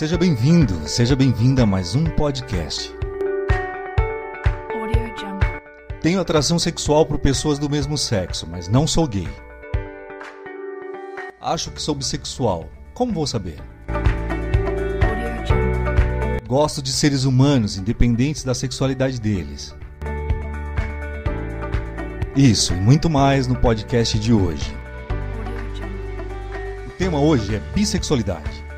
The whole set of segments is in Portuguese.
Seja bem-vindo, seja bem-vinda a mais um podcast. Tenho atração sexual por pessoas do mesmo sexo, mas não sou gay. Acho que sou bissexual. Como vou saber? Gosto de seres humanos, independentes da sexualidade deles. Isso e muito mais no podcast de hoje. O tema hoje é bissexualidade.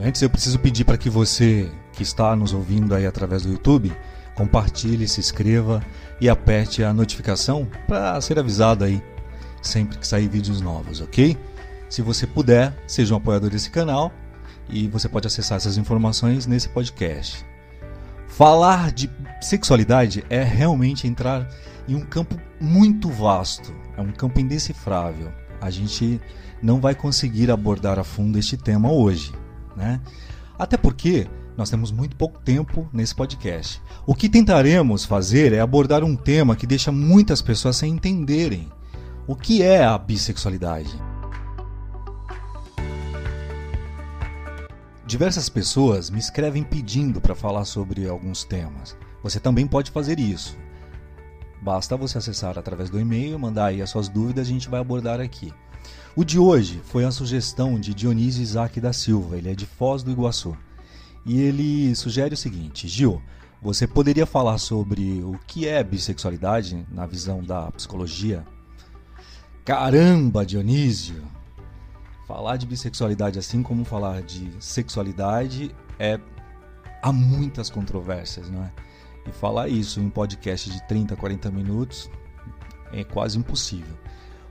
Antes eu preciso pedir para que você que está nos ouvindo aí através do YouTube compartilhe, se inscreva e aperte a notificação para ser avisado aí sempre que sair vídeos novos, ok? Se você puder, seja um apoiador desse canal e você pode acessar essas informações nesse podcast. Falar de sexualidade é realmente entrar em um campo muito vasto, é um campo indecifrável. A gente não vai conseguir abordar a fundo este tema hoje, né? Até porque nós temos muito pouco tempo nesse podcast. O que tentaremos fazer é abordar um tema que deixa muitas pessoas sem entenderem o que é a bissexualidade. Diversas pessoas me escrevem pedindo para falar sobre alguns temas. Você também pode fazer isso. Basta você acessar através do e-mail, mandar aí as suas dúvidas, a gente vai abordar aqui. O de hoje foi a sugestão de Dionísio Isaac da Silva, ele é de Foz do Iguaçu. E ele sugere o seguinte: Gil, você poderia falar sobre o que é bissexualidade na visão da psicologia? Caramba, Dionísio! Falar de bissexualidade, assim como falar de sexualidade, é há muitas controvérsias, não é? E falar isso em um podcast de 30, 40 minutos é quase impossível.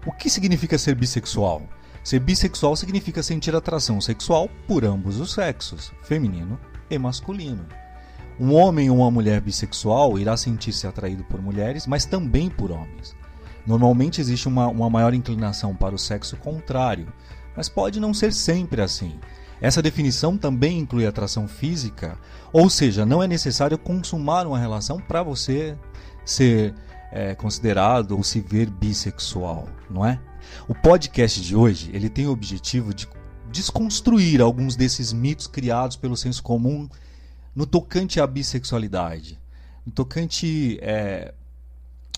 O que significa ser bissexual? Ser bissexual significa sentir atração sexual por ambos os sexos, feminino e masculino. Um homem ou uma mulher bissexual irá sentir-se atraído por mulheres, mas também por homens. Normalmente existe uma, uma maior inclinação para o sexo contrário, mas pode não ser sempre assim. Essa definição também inclui atração física, ou seja, não é necessário consumar uma relação para você ser é, considerado ou se ver bissexual, não é? O podcast de hoje ele tem o objetivo de desconstruir alguns desses mitos criados pelo senso comum no tocante à bissexualidade, no tocante é,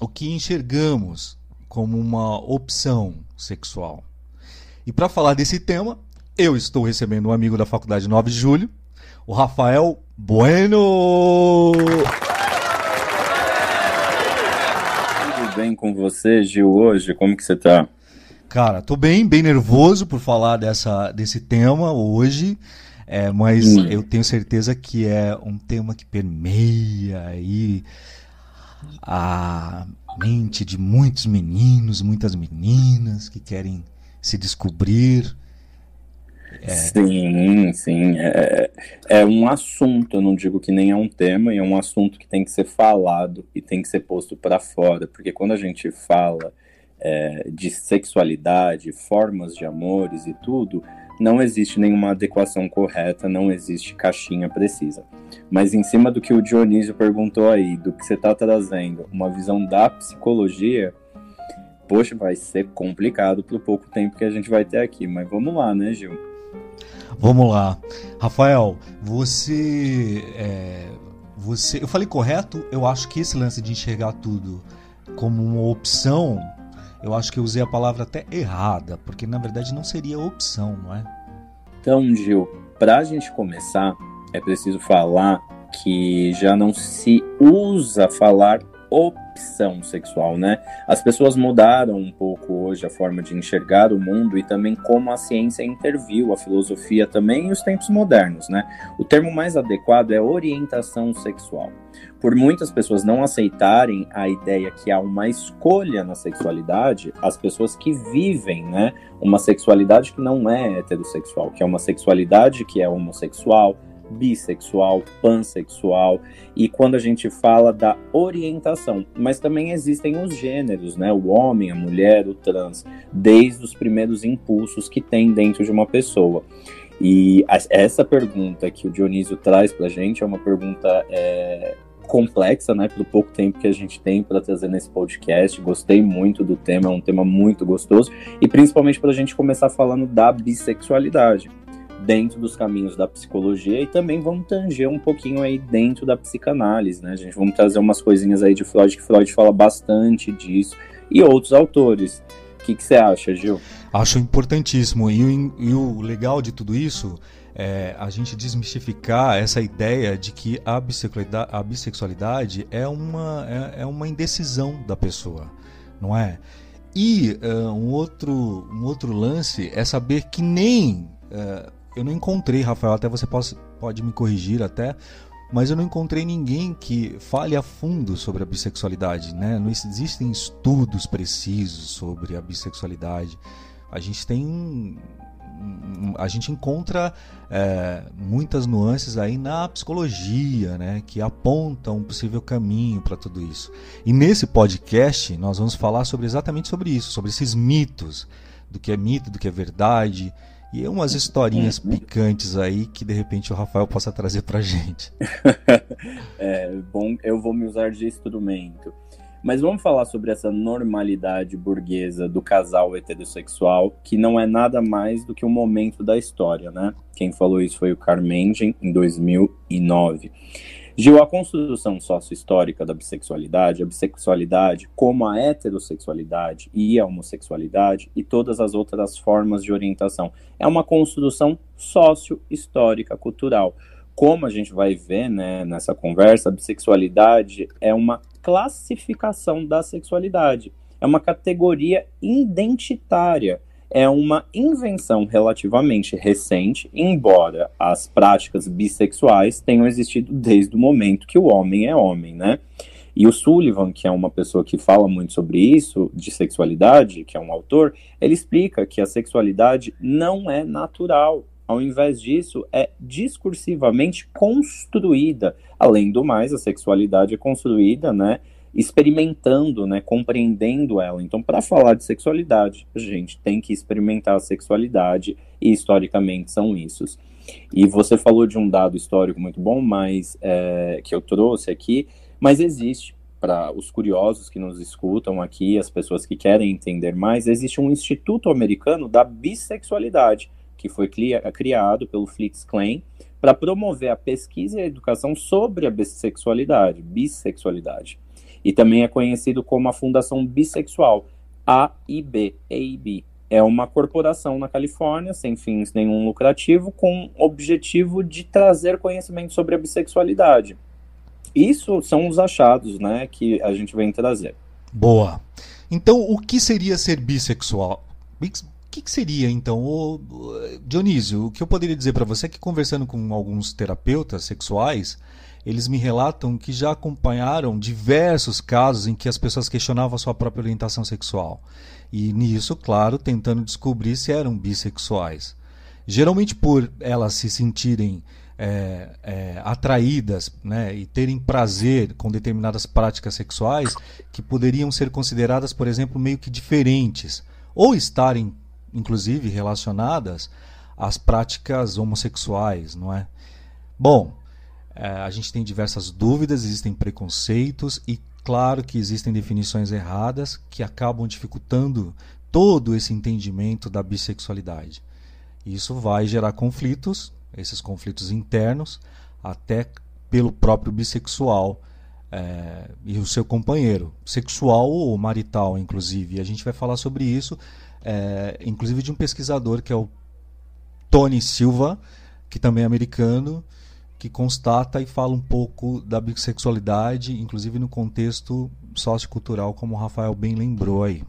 o que enxergamos como uma opção sexual. E para falar desse tema, eu estou recebendo um amigo da Faculdade 9 de Julho, o Rafael Bueno. Tudo bem com você, Gil, hoje? Como que você tá? Cara, tô bem, bem nervoso por falar dessa, desse tema hoje, é, mas hum. eu tenho certeza que é um tema que permeia aí a mente de muitos meninos, muitas meninas que querem se descobrir. É... Sim, sim. É, é um assunto, eu não digo que nem é um tema, é um assunto que tem que ser falado e tem que ser posto para fora, porque quando a gente fala é, de sexualidade, formas de amores e tudo, não existe nenhuma adequação correta, não existe caixinha precisa. Mas em cima do que o Dionísio perguntou aí, do que você está trazendo, uma visão da psicologia, poxa, vai ser complicado pro pouco tempo que a gente vai ter aqui. Mas vamos lá, né, Gil? Vamos lá. Rafael, você. É, você. Eu falei correto? Eu acho que esse lance de enxergar tudo como uma opção, eu acho que eu usei a palavra até errada, porque na verdade não seria opção, não é? Então, Gil, para a gente começar, é preciso falar que já não se usa falar opção sexual, né? As pessoas mudaram um pouco hoje a forma de enxergar o mundo e também como a ciência interviu, a filosofia também e os tempos modernos, né? O termo mais adequado é orientação sexual. Por muitas pessoas não aceitarem a ideia que há uma escolha na sexualidade, as pessoas que vivem, né, uma sexualidade que não é heterossexual, que é uma sexualidade que é homossexual, bissexual, pansexual e quando a gente fala da orientação, mas também existem os gêneros, né? O homem, a mulher, o trans, desde os primeiros impulsos que tem dentro de uma pessoa. E essa pergunta que o Dionísio traz para a gente é uma pergunta é, complexa, né? Pelo pouco tempo que a gente tem para trazer nesse podcast. Gostei muito do tema, é um tema muito gostoso. E principalmente para a gente começar falando da bissexualidade dentro dos caminhos da psicologia e também vamos tanger um pouquinho aí dentro da psicanálise, né? A gente vamos trazer umas coisinhas aí de Freud, que Freud fala bastante disso, e outros autores. O que, você acha, Gil? Acho importantíssimo. E o, e o legal de tudo isso é a gente desmistificar essa ideia de que a bissexualidade, a bissexualidade é, uma, é, é uma indecisão da pessoa, não é? E uh, um, outro, um outro lance é saber que nem. Uh, eu não encontrei, Rafael, até você pode, pode me corrigir até, mas eu não encontrei ninguém que fale a fundo sobre a bissexualidade, né? Não existem estudos precisos sobre a bissexualidade. A gente tem a gente encontra é, muitas nuances aí na psicologia, né, que apontam um possível caminho para tudo isso. E nesse podcast nós vamos falar sobre exatamente sobre isso, sobre esses mitos, do que é mito, do que é verdade, e umas historinhas uhum. picantes aí que de repente o Rafael possa trazer pra gente. é, bom, eu vou me usar de instrumento. Mas vamos falar sobre essa normalidade burguesa do casal heterossexual, que não é nada mais do que um momento da história, né? Quem falou isso foi o Carmengen, em 2009. Gil, a construção sócio-histórica da bissexualidade, a bissexualidade como a heterossexualidade e a homossexualidade e todas as outras formas de orientação, é uma construção sócio-histórica cultural. Como a gente vai ver né, nessa conversa, a bissexualidade é uma classificação da sexualidade, é uma categoria identitária é uma invenção relativamente recente, embora as práticas bissexuais tenham existido desde o momento que o homem é homem, né? E o Sullivan, que é uma pessoa que fala muito sobre isso, de sexualidade, que é um autor, ele explica que a sexualidade não é natural. Ao invés disso, é discursivamente construída. Além do mais, a sexualidade é construída, né? Experimentando, né, compreendendo ela. Então, para falar de sexualidade, a gente tem que experimentar a sexualidade e historicamente são isso. E você falou de um dado histórico muito bom, mas é, que eu trouxe aqui, mas existe para os curiosos que nos escutam aqui, as pessoas que querem entender mais, existe um Instituto Americano da Bissexualidade, que foi criado pelo Flix Klein para promover a pesquisa e a educação sobre a bissexualidade, bissexualidade e também é conhecido como a Fundação Bissexual, AIB, AIB. É uma corporação na Califórnia, sem fins nenhum lucrativo, com objetivo de trazer conhecimento sobre a bissexualidade. Isso são os achados né, que a gente vem trazer. Boa. Então, o que seria ser bissexual? O que, seria então? Dionísio, o que eu poderia dizer para você é que conversando com alguns terapeutas sexuais, eles me relatam que já acompanharam diversos casos em que as pessoas questionavam a sua própria orientação sexual. E nisso, claro, tentando descobrir se eram bissexuais. Geralmente por elas se sentirem é, é, atraídas né, e terem prazer com determinadas práticas sexuais que poderiam ser consideradas, por exemplo, meio que diferentes, ou estarem, inclusive, relacionadas às práticas homossexuais, não é? Bom, a gente tem diversas dúvidas, existem preconceitos e, claro, que existem definições erradas que acabam dificultando todo esse entendimento da bissexualidade. Isso vai gerar conflitos, esses conflitos internos, até pelo próprio bissexual é, e o seu companheiro, sexual ou marital, inclusive. E a gente vai falar sobre isso, é, inclusive de um pesquisador que é o Tony Silva, que também é americano, que constata e fala um pouco da bissexualidade, inclusive no contexto sociocultural, como o Rafael bem lembrou aí.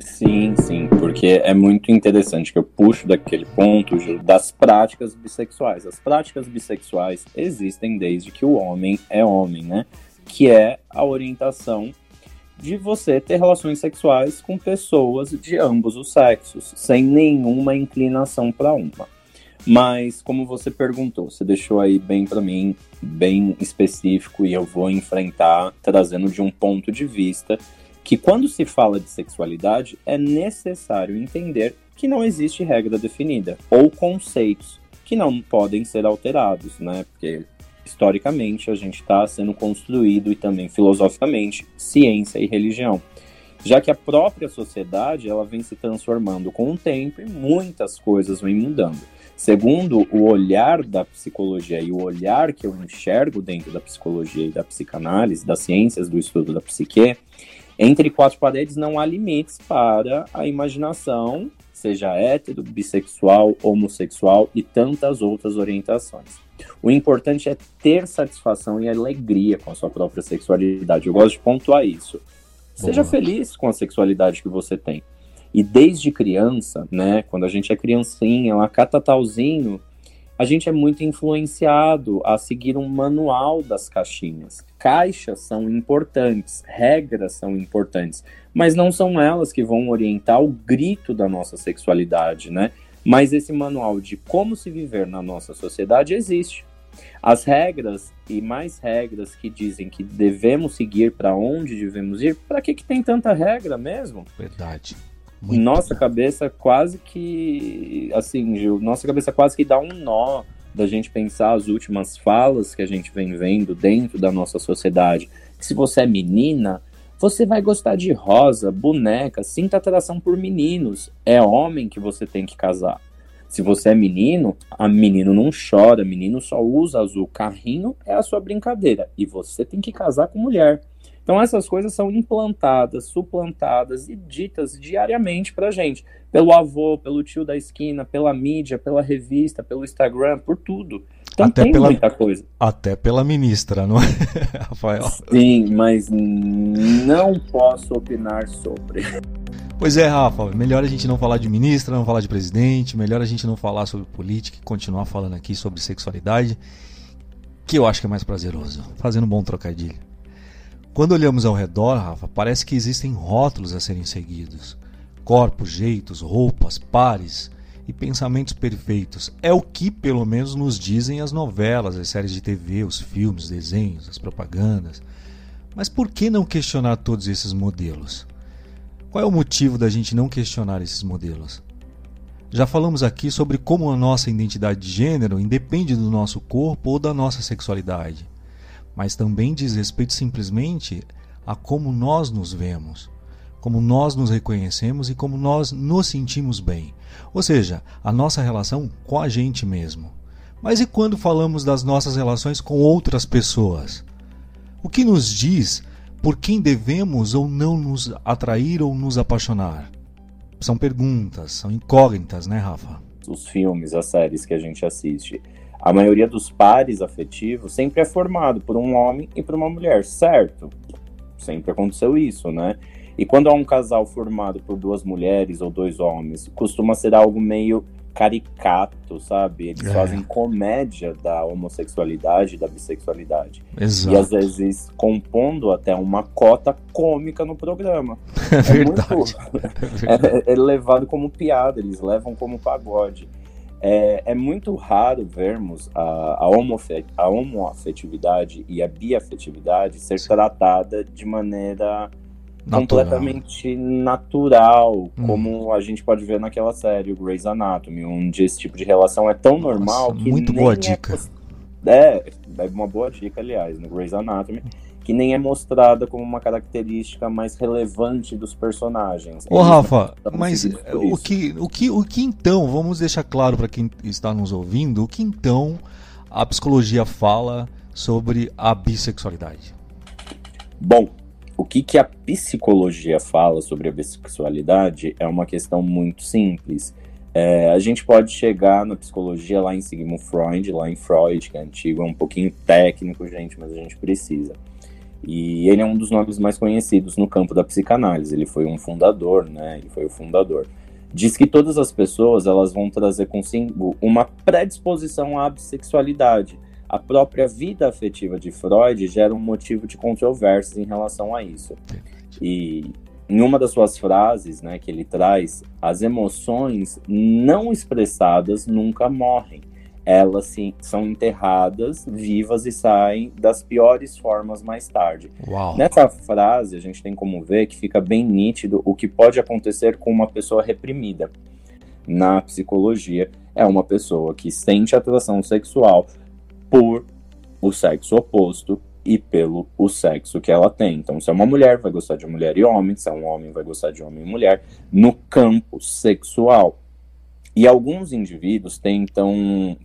Sim, sim, porque é muito interessante que eu puxo daquele ponto das práticas bissexuais. As práticas bissexuais existem desde que o homem é homem, né? Que é a orientação de você ter relações sexuais com pessoas de ambos os sexos, sem nenhuma inclinação para uma. Mas, como você perguntou, você deixou aí bem para mim, bem específico, e eu vou enfrentar trazendo de um ponto de vista que, quando se fala de sexualidade, é necessário entender que não existe regra definida ou conceitos que não podem ser alterados, né? Porque historicamente a gente está sendo construído e também filosoficamente ciência e religião. já que a própria sociedade ela vem se transformando com o tempo e muitas coisas vêm mudando. Segundo o olhar da psicologia e o olhar que eu enxergo dentro da psicologia e da psicanálise, das ciências do estudo da psique, entre quatro paredes não há limites para a imaginação, seja hétero, bissexual, homossexual e tantas outras orientações. O importante é ter satisfação e alegria com a sua própria sexualidade. Eu gosto de pontuar isso. Seja feliz com a sexualidade que você tem. E desde criança, né, quando a gente é criancinha, lá catatalzinho, a gente é muito influenciado a seguir um manual das caixinhas. Caixas são importantes, regras são importantes, mas não são elas que vão orientar o grito da nossa sexualidade, né? Mas esse manual de como se viver na nossa sociedade existe. As regras e mais regras que dizem que devemos seguir para onde devemos ir, para que, que tem tanta regra mesmo? Verdade. Muito nossa cabeça quase que, assim, Gil, nossa cabeça quase que dá um nó da gente pensar as últimas falas que a gente vem vendo dentro da nossa sociedade. Se você é menina, você vai gostar de rosa, boneca, sinta atração por meninos. É homem que você tem que casar. Se você é menino, a menino não chora, menino só usa azul. Carrinho é a sua brincadeira. E você tem que casar com mulher. Então essas coisas são implantadas, suplantadas e ditas diariamente pra gente. Pelo avô, pelo tio da esquina, pela mídia, pela revista, pelo Instagram, por tudo. Então até tem pela, muita coisa. Até pela ministra, não é, Rafael? Sim, mas não posso opinar sobre. Pois é, Rafa, melhor a gente não falar de ministra, não falar de presidente, melhor a gente não falar sobre política e continuar falando aqui sobre sexualidade, que eu acho que é mais prazeroso, fazendo um bom trocadilho. Quando olhamos ao redor, Rafa, parece que existem rótulos a serem seguidos. Corpos, jeitos, roupas, pares e pensamentos perfeitos. É o que, pelo menos, nos dizem as novelas, as séries de TV, os filmes, os desenhos, as propagandas. Mas por que não questionar todos esses modelos? Qual é o motivo da gente não questionar esses modelos? Já falamos aqui sobre como a nossa identidade de gênero independe do nosso corpo ou da nossa sexualidade, mas também diz respeito simplesmente a como nós nos vemos, como nós nos reconhecemos e como nós nos sentimos bem, ou seja, a nossa relação com a gente mesmo. Mas e quando falamos das nossas relações com outras pessoas? O que nos diz por quem devemos ou não nos atrair ou nos apaixonar? São perguntas, são incógnitas, né, Rafa? Os filmes, as séries que a gente assiste, a maioria dos pares afetivos sempre é formado por um homem e por uma mulher, certo? Sempre aconteceu isso, né? E quando há um casal formado por duas mulheres ou dois homens, costuma ser algo meio caricato, sabe? Eles é. fazem comédia da homossexualidade, da bissexualidade. Exato. E às vezes compondo até uma cota cômica no programa. É, é verdade. Muito, é, é, levado como piada, eles levam como pagode. É, é muito raro vermos a, a, homofe, a homoafetividade e a biafetividade ser Sim. tratada de maneira Natural. completamente natural, hum. como a gente pode ver naquela série, o Grey's Anatomy, onde esse tipo de relação é tão normal Nossa, que. Muito boa é dica. É, é uma boa dica, aliás, no Grey's Anatomy, que nem é mostrada como uma característica mais relevante dos personagens. Ô, Rafa, mas o que, o, que, o que então, vamos deixar claro para quem está nos ouvindo, o que então a psicologia fala sobre a bissexualidade? Bom, o que, que a psicologia fala sobre a bissexualidade é uma questão muito simples. É, a gente pode chegar na psicologia lá em Sigmund Freud, lá em Freud, que é antigo, é um pouquinho técnico, gente, mas a gente precisa. E ele é um dos nomes mais conhecidos no campo da psicanálise. Ele foi um fundador, né? Ele foi o fundador. Diz que todas as pessoas elas vão trazer consigo uma predisposição à bissexualidade a própria vida afetiva de Freud gera um motivo de controvérsias em relação a isso. E em uma das suas frases, né, que ele traz, as emoções não expressadas nunca morrem. Elas sim, são enterradas, vivas e saem das piores formas mais tarde. Uau. Nessa frase, a gente tem como ver que fica bem nítido o que pode acontecer com uma pessoa reprimida. Na psicologia, é uma pessoa que sente atração sexual, por o sexo oposto e pelo o sexo que ela tem. Então, se é uma mulher, vai gostar de mulher e homem, se é um homem, vai gostar de homem e mulher, no campo sexual. E alguns indivíduos tentam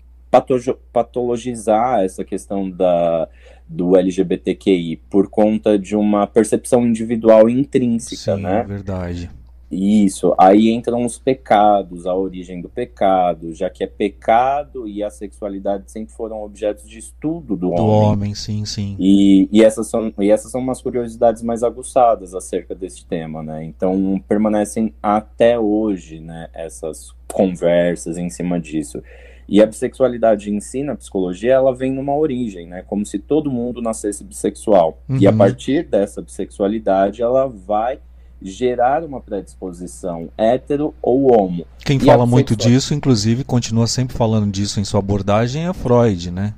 patologizar essa questão da, do LGBTQI por conta de uma percepção individual intrínseca, Sim, né? É verdade. Isso, aí entram os pecados, a origem do pecado, já que é pecado e a sexualidade sempre foram objetos de estudo do, Do homem. homem, sim, sim. E, e, essas são, e essas são umas curiosidades mais aguçadas acerca desse tema, né? Então permanecem até hoje, né, essas conversas em cima disso. E a bissexualidade em si, na psicologia, ela vem numa origem, né? Como se todo mundo nascesse bissexual. E a Uhum. partir dessa bissexualidade, ela vai gerar uma predisposição hétero ou homo. Quem E fala a muito disso, inclusive, continua sempre falando disso em sua abordagem, é Freud, né?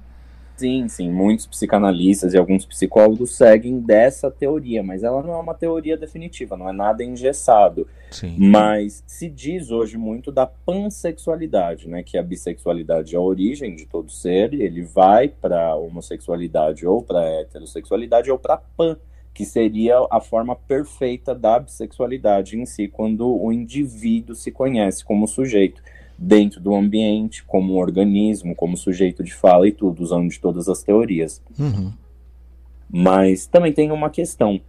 Sim, sim, muitos psicanalistas e alguns psicólogos seguem dessa teoria, mas ela não é uma teoria definitiva, não é nada engessado. Sim. Mas se diz hoje muito da pansexualidade, né? Que a bissexualidade é a origem de todo ser, e ele vai para homossexualidade ou para heterossexualidade ou para pan, que seria a forma perfeita da bissexualidade em si, quando o indivíduo se conhece como sujeito dentro do ambiente, como um organismo, como sujeito de fala e tudo, usando de todas as teorias. Uhum. Mas também tem uma questão.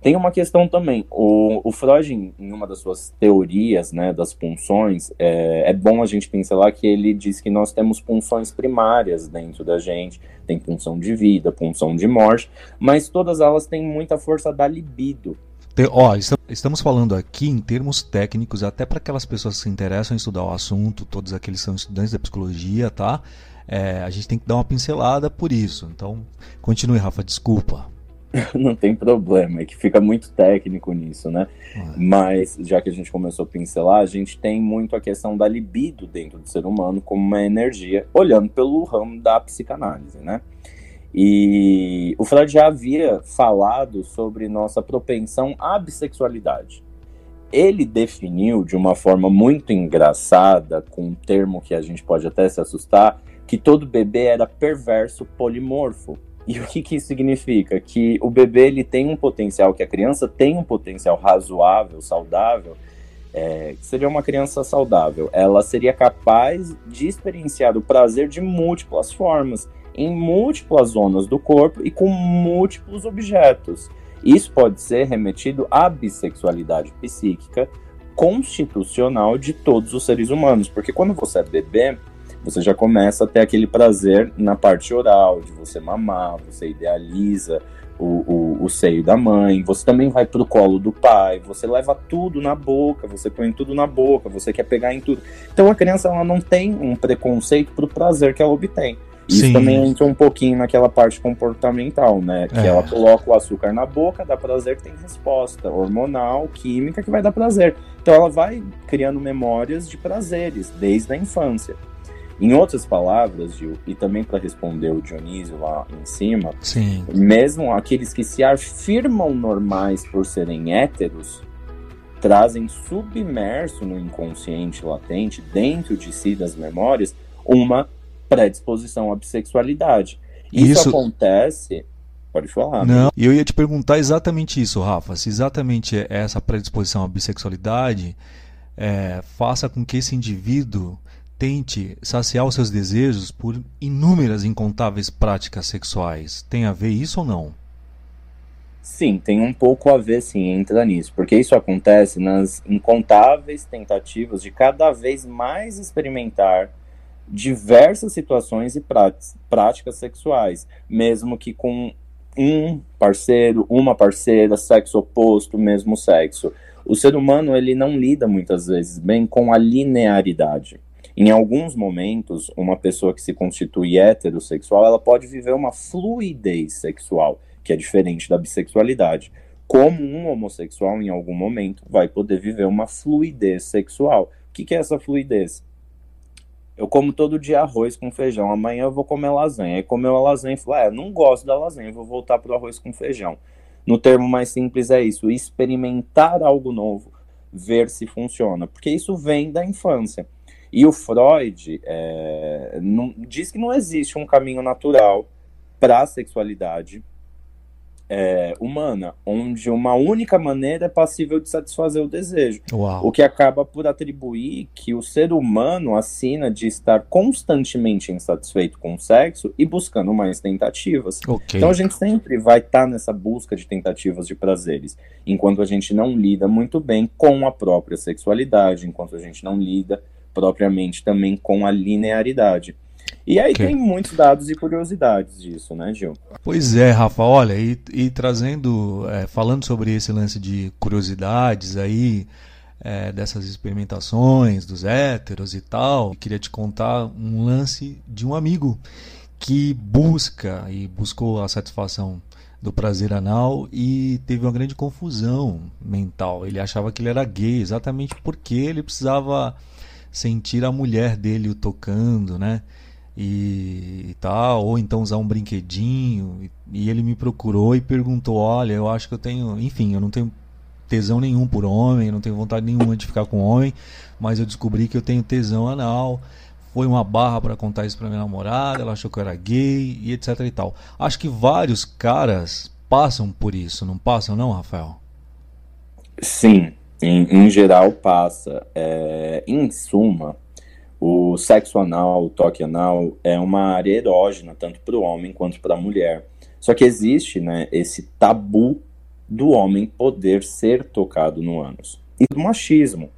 Tem uma questão também. O, o Freud, em em uma das suas teorias né, das punções, é, é bom a gente pincelar que ele diz que nós temos punções primárias dentro da gente. Tem punção de vida, punção de morte, mas todas elas têm muita força da libido. Te- Ó, esta- estamos falando aqui em termos técnicos, até para aquelas pessoas que se interessam em estudar o assunto, todos aqueles que são estudantes da psicologia, tá? É, a gente tem que dar uma pincelada por isso. Então, continue, Rafa, desculpa. Não tem problema, é que fica muito técnico nisso, né? Ah, Mas, já que a gente começou a pincelar, a gente tem muito a questão da libido dentro do ser humano como uma energia, olhando pelo ramo da psicanálise, né? E o Freud já havia falado sobre nossa propensão à bissexualidade. Ele definiu de uma forma muito engraçada, com um termo que a gente pode até se assustar, que todo bebê era perverso polimorfo. E o que, que isso significa? Que o bebê ele tem um potencial, que a criança tem um potencial razoável, saudável, é, seria uma criança saudável. Ela seria capaz de experienciar o prazer de múltiplas formas, em múltiplas zonas do corpo e com múltiplos objetos. Isso pode ser remetido à bissexualidade psíquica constitucional de todos os seres humanos, porque quando você é bebê, você já começa a ter aquele prazer na parte oral, de você mamar, você idealiza o, o, o seio da mãe, você também vai pro colo do pai, você leva tudo na boca, você põe tudo na boca, você quer pegar em tudo. Então a criança ela não tem um preconceito pro prazer que ela obtém. Isso Sim. também entra um pouquinho naquela parte comportamental, né? Que É. ela coloca o açúcar na boca, dá prazer, tem resposta hormonal, química que vai dar prazer. Então ela vai criando memórias de prazeres desde a infância. Em outras palavras, Gil, e também para responder o Dionísio lá em cima, Sim. mesmo aqueles que se afirmam normais por serem héteros, trazem submerso no inconsciente latente, dentro de si das memórias, uma predisposição à bissexualidade. Isso, Isso- acontece. Pode falar. Não, e eu ia te perguntar exatamente isso, Rafa. Se exatamente essa predisposição à bissexualidade é, faça com que esse indivíduo tente saciar os seus desejos por inúmeras incontáveis práticas sexuais. Tem a ver isso ou não? Sim, tem um pouco a ver, sim, entra nisso, porque isso acontece nas incontáveis tentativas de cada vez mais experimentar diversas situações e prát- práticas sexuais, mesmo que com um parceiro, uma parceira, sexo oposto, mesmo sexo. O ser humano ele não lida muitas vezes bem com a linearidade. Em alguns momentos, uma pessoa que se constitui heterossexual, ela pode viver uma fluidez sexual, que é diferente da bissexualidade. Como um homossexual, em algum momento, vai poder viver uma fluidez sexual. O que, que é essa fluidez? Eu como todo dia arroz com feijão, amanhã eu vou comer lasanha. Aí comeu a lasanha e falou: ah, não gosto da lasanha, vou voltar pro arroz com feijão. No termo mais simples é isso, experimentar algo novo, ver se funciona, porque isso vem da infância. E o Freud é, não, diz que não existe um caminho natural para a sexualidade é, humana, onde uma única maneira é passível de satisfazer o desejo. Uau. O que acaba por atribuir que o ser humano assina de estar constantemente insatisfeito com o sexo e buscando mais tentativas. Ok. Então a gente sempre vai estar nessa busca de tentativas de prazeres, enquanto a gente não lida muito bem com a própria sexualidade, enquanto a gente não lida propriamente também com a linearidade. E aí Ok. tem muitos dados e curiosidades disso, né, Gil? Pois é, Rafa, olha, e, e trazendo, é, falando sobre esse lance de curiosidades aí, é, dessas experimentações dos héteros e tal, queria te contar um lance de um amigo que busca e buscou a satisfação do prazer anal e teve uma grande confusão mental. Ele achava que ele era gay exatamente porque ele precisava sentir a mulher dele o tocando, né? E, tal, ou então usar um brinquedinho. E, e ele me procurou e perguntou: Olha, eu acho que eu tenho, enfim, eu não tenho tesão nenhum por homem, não tenho vontade nenhuma de ficar com homem, mas eu descobri que eu tenho tesão anal. Foi uma barra para contar isso para minha namorada, ela achou que eu era gay e etc e tal. Acho que vários caras passam por isso, não passam, não, Rafael? Sim, em, em geral passa. É, em suma, o sexo anal, o toque anal, é uma área erógena, tanto para o homem quanto para a mulher. Só que existe né, esse tabu do homem poder ser tocado no ânus. E do machismo.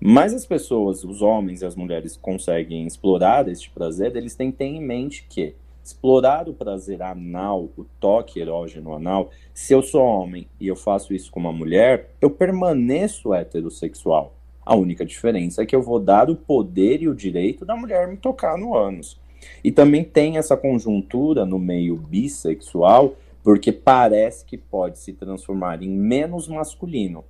Mas as pessoas, os homens e as mulheres conseguem explorar este prazer, eles têm que ter em mente que explorar o prazer anal, o toque erógeno anal, se eu sou homem e eu faço isso com uma mulher, eu permaneço heterossexual. A única diferença é que eu vou dar o poder e o direito da mulher me tocar no ânus. E também tem essa conjuntura no meio bissexual, porque parece que pode se transformar em menos masculino.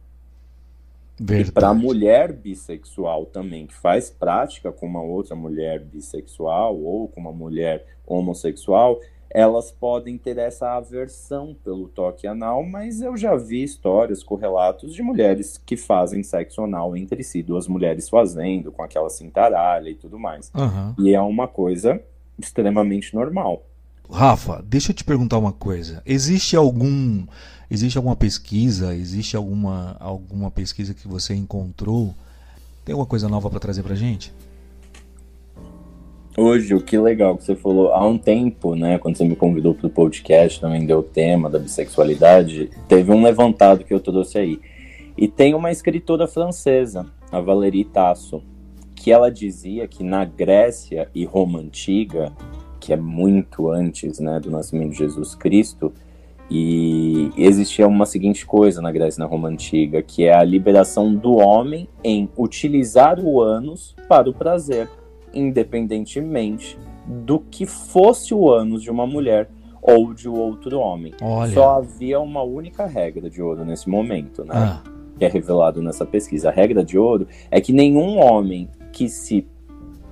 E para a Verdade. mulher bissexual também, que faz prática com uma outra mulher bissexual ou com uma mulher homossexual, elas podem ter essa aversão pelo toque anal, mas eu já vi histórias com relatos de mulheres que fazem sexo anal entre si, duas mulheres fazendo, com aquela cintaralha e tudo mais. Aham. E é uma coisa extremamente normal. Rafa, deixa eu te perguntar uma coisa. Existe algum, existe alguma pesquisa, existe alguma, alguma pesquisa que você encontrou? Tem alguma coisa nova para trazer pra gente? Hoje, o que legal que você falou, há um tempo, né, quando você me convidou para o podcast, também deu o tema da bissexualidade, teve um levantado que eu trouxe aí. E tem uma escritora francesa, a Valérie Tasso, que ela dizia que na Grécia e Roma Antiga, que é muito antes, né, do nascimento de Jesus Cristo, e existia uma seguinte coisa na Grécia e na Roma Antiga, que é a liberação do homem em utilizar o ânus para o prazer independentemente do que fosse o ânus de uma mulher ou de outro homem. Olha. Só havia uma única regra de ouro nesse momento, né? Ah, Que é revelado nessa pesquisa. A regra de ouro é que nenhum homem que se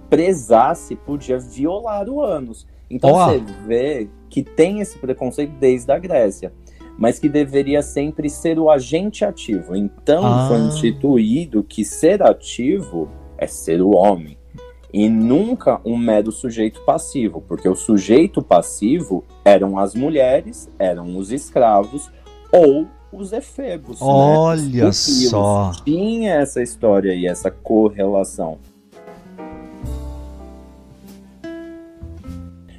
prezasse podia violar o ânus. Então você vê que tem esse preconceito desde a Grécia. Mas que deveria sempre ser o agente ativo. Então Ah. foi instituído que ser ativo é ser o homem e nunca um mero sujeito passivo, porque o sujeito passivo eram as mulheres, eram os escravos ou os efebos. né? olha Os pupilos. só. Tinha essa história aí, essa correlação.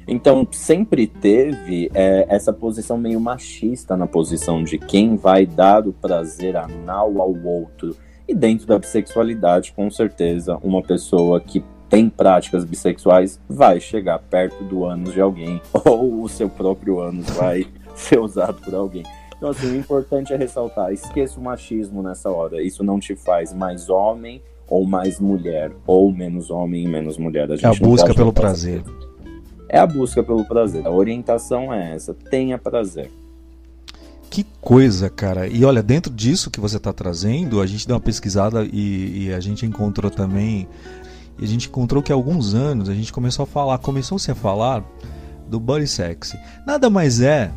Então, sempre teve é, essa posição meio machista na posição de quem vai dar o prazer anal ao outro. E dentro da bissexualidade, com certeza, uma pessoa que tem práticas bissexuais vai chegar perto do ânus de alguém, ou o seu próprio ânus vai ser usado por alguém. Então, assim, o importante é ressaltar: esqueça o machismo nessa hora. Isso não te faz mais homem ou mais mulher, ou menos homem e menos mulher. A É a busca pelo botar prazer. é a busca pelo prazer. A orientação é essa: tenha prazer. Que coisa, cara. E olha, dentro disso que você está trazendo, a gente deu uma pesquisada e, e a gente encontrou também. E a gente encontrou que há alguns anos a gente começou a falar, começou-se a falar do body sex. Nada mais é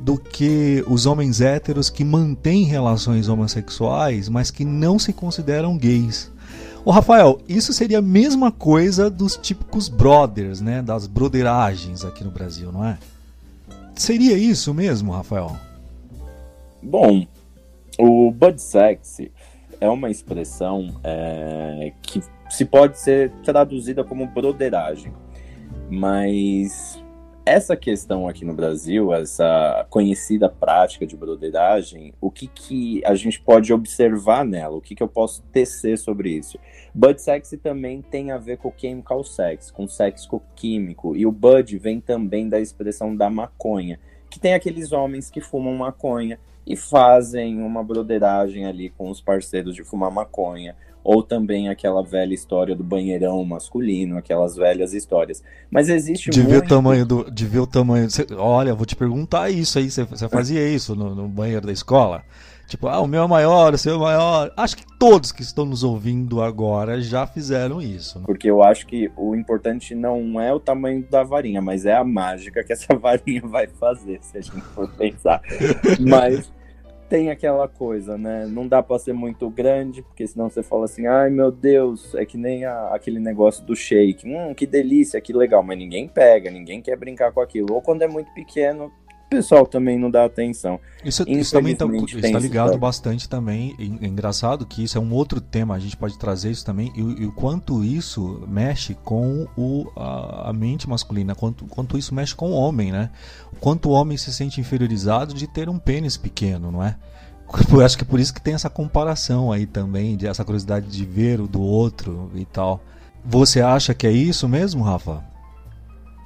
do que os homens héteros que mantêm relações homossexuais, mas que não se consideram gays. Ô Rafael, isso seria a mesma coisa dos típicos brothers, né? Das broderagens aqui no Brasil, não é? Seria isso mesmo, Rafael? Bom, o bud sexy é uma expressão é, que se pode ser traduzida como broderagem, mas essa questão aqui no Brasil, essa conhecida prática de broderagem, o que, que a gente pode observar nela? O que, que eu posso tecer sobre isso? Bud sexy também tem a ver com chemical sex, com sexo químico. E o bud vem também da expressão da maconha, que tem aqueles homens que fumam maconha e fazem uma broderagem ali com os parceiros de fumar maconha ou também aquela velha história do banheirão masculino, aquelas velhas histórias. Mas existe de muito... ver o tamanho do, de ver o tamanho. Olha, vou te perguntar isso aí. Você, você fazia isso no, no, banheiro da escola? Tipo, ah, o meu é maior, o seu é maior. Acho que todos que estão nos ouvindo agora já fizeram isso. Né? Porque eu acho que o importante não é o tamanho da varinha, mas é a mágica que essa varinha vai fazer, se a gente for pensar. mas tem aquela coisa, né? Não dá para ser muito grande, porque senão você fala assim, ai meu Deus, é que nem a, aquele negócio do shake. Hum, que delícia, que legal, mas ninguém pega, ninguém quer brincar com aquilo. Ou quando é muito pequeno, pessoal também não dá atenção. Isso, isso também tá, está ligado bastante também. É engraçado que isso é um outro tema, a gente pode trazer isso também, e, o quanto isso mexe com o, a, a, mente masculina, quanto, quanto isso mexe com o homem, né? O quanto o homem se sente inferiorizado de ter um pênis pequeno, não é? Eu acho que é por isso que tem essa comparação aí também, de essa curiosidade de ver o do outro e tal. Você acha que é isso mesmo, Rafa?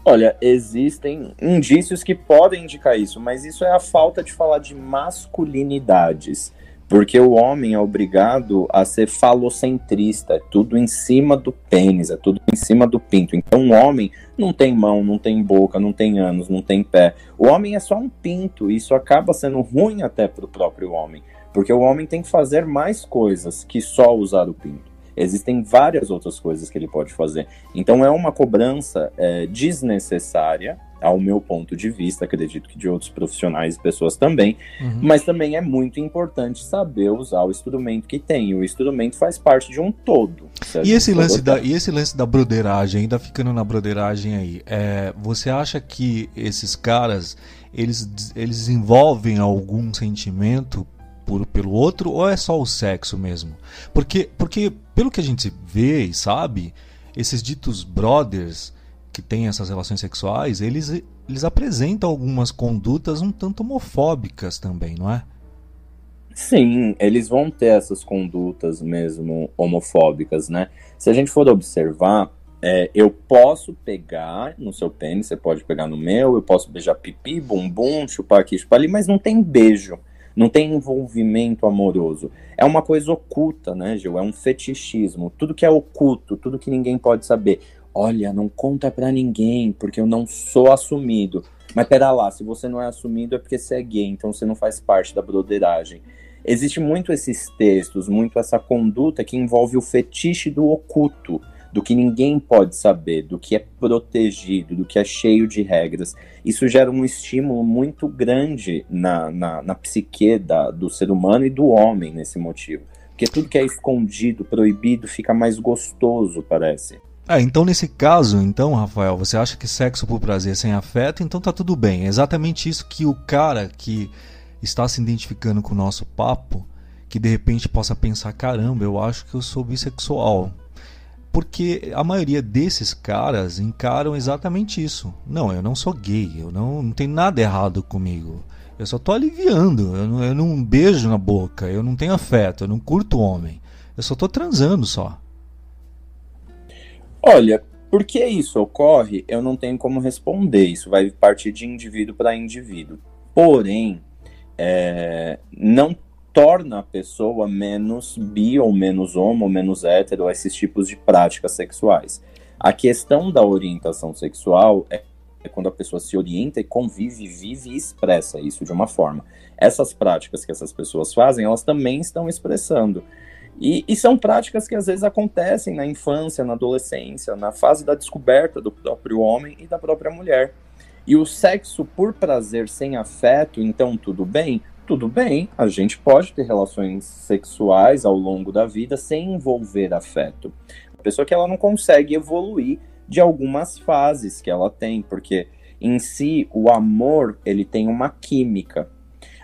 Olha, existem indícios que podem indicar isso, mas isso é a falta de falar de masculinidades. Porque o homem é obrigado a ser falocentrista, é tudo em cima do pênis, é tudo em cima do pinto. Então o homem não tem mão, não tem boca, não tem ânus, não tem pé. O homem é só um pinto, e isso acaba sendo ruim até para o próprio homem. Porque o homem tem que fazer mais coisas que só usar o pinto. Existem várias outras coisas que ele pode fazer. Então é uma cobrança é, desnecessária, ao meu ponto de vista, acredito que de outros profissionais e pessoas também, uhum. mas também é muito importante saber usar o instrumento que tem. O instrumento faz parte de um todo. E esse, lance da, e esse lance da broderagem, ainda ficando na broderagem aí, é, você acha que esses caras eles, eles desenvolvem algum sentimento por, pelo outro ou é só o sexo mesmo? Porque, porque pelo que a gente vê e sabe, esses ditos brothers que têm essas relações sexuais, eles, eles apresentam algumas condutas um tanto homofóbicas também, não é? Sim, eles vão ter essas condutas mesmo homofóbicas, né? Se a gente for observar, é, eu posso pegar no seu pênis, você pode pegar no meu, eu posso beijar pipi, bumbum, chupar aqui, chupar ali, mas não tem beijo não tem envolvimento amoroso. É uma coisa oculta, né, Gil? É um fetichismo. Tudo que é oculto, tudo que ninguém pode saber. Olha, não conta para ninguém, porque eu não sou assumido. Mas pera lá, se você não é assumido é porque você é gay, então você não faz parte da broderagem. Existe muito esses textos, muito essa conduta que envolve o fetiche do oculto do que ninguém pode saber, do que é protegido, do que é cheio de regras. Isso gera um estímulo muito grande na, na, na psique da, do ser humano e do homem nesse motivo. Porque tudo que é escondido, proibido, fica mais gostoso, parece. Ah, então nesse caso, então, Rafael, você acha que sexo por prazer sem afeto, então tá tudo bem. É exatamente isso que o cara que está se identificando com o nosso papo, que de repente possa pensar, caramba, eu acho que eu sou bissexual. Porque a maioria desses caras encaram exatamente isso. Não, eu não sou gay, eu não, não tem nada errado comigo. Eu só tô aliviando, eu não, eu não beijo na boca, eu não tenho afeto, eu não curto homem. Eu só tô transando só. Olha, por que isso ocorre, eu não tenho como responder. Isso vai partir de indivíduo para indivíduo. Porém, é, não torna a pessoa menos bi ou menos homo, ou menos hétero, esses tipos de práticas sexuais. A questão da orientação sexual é quando a pessoa se orienta e convive, vive e expressa isso de uma forma. Essas práticas que essas pessoas fazem, elas também estão expressando. E, e, são práticas que às vezes acontecem na infância, na adolescência, na fase da descoberta do próprio homem e da própria mulher. E o sexo por prazer sem afeto, então tudo bem? Tudo bem, a gente pode ter relações sexuais ao longo da vida sem envolver afeto. A pessoa que ela não consegue evoluir de algumas fases que ela tem, porque em si o amor ele tem uma química.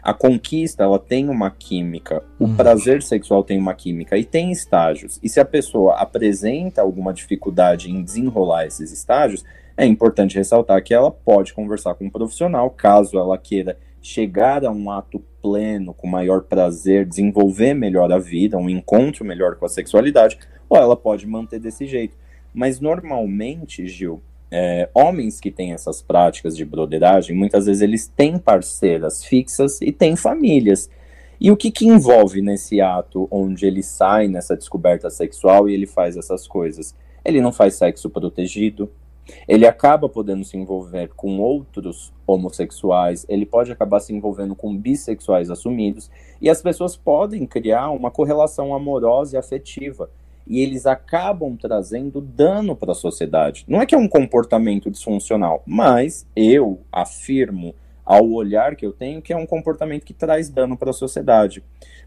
A conquista, ela tem uma química, o uhum. prazer sexual tem uma química e tem estágios. E se a pessoa apresenta alguma dificuldade em desenrolar esses estágios, é importante ressaltar que ela pode conversar com um profissional, caso ela queira chegar a um ato pleno, com maior prazer, desenvolver melhor a vida, um encontro melhor com a sexualidade, ou ela pode manter desse jeito. Mas normalmente, Gil, é, homens que têm essas práticas de broderagem, muitas vezes eles têm parceiras fixas e têm famílias. E o que, que envolve nesse ato onde ele sai nessa descoberta sexual e ele faz essas coisas? Ele não faz sexo protegido, ele acaba podendo se envolver com outros homossexuais, ele pode acabar se envolvendo com bissexuais assumidos, e as pessoas podem criar uma correlação amorosa e afetiva e eles acabam trazendo dano para a sociedade. Não é que é um comportamento disfuncional, mas eu afirmo, ao olhar que eu tenho, que é um comportamento que traz dano para a sociedade.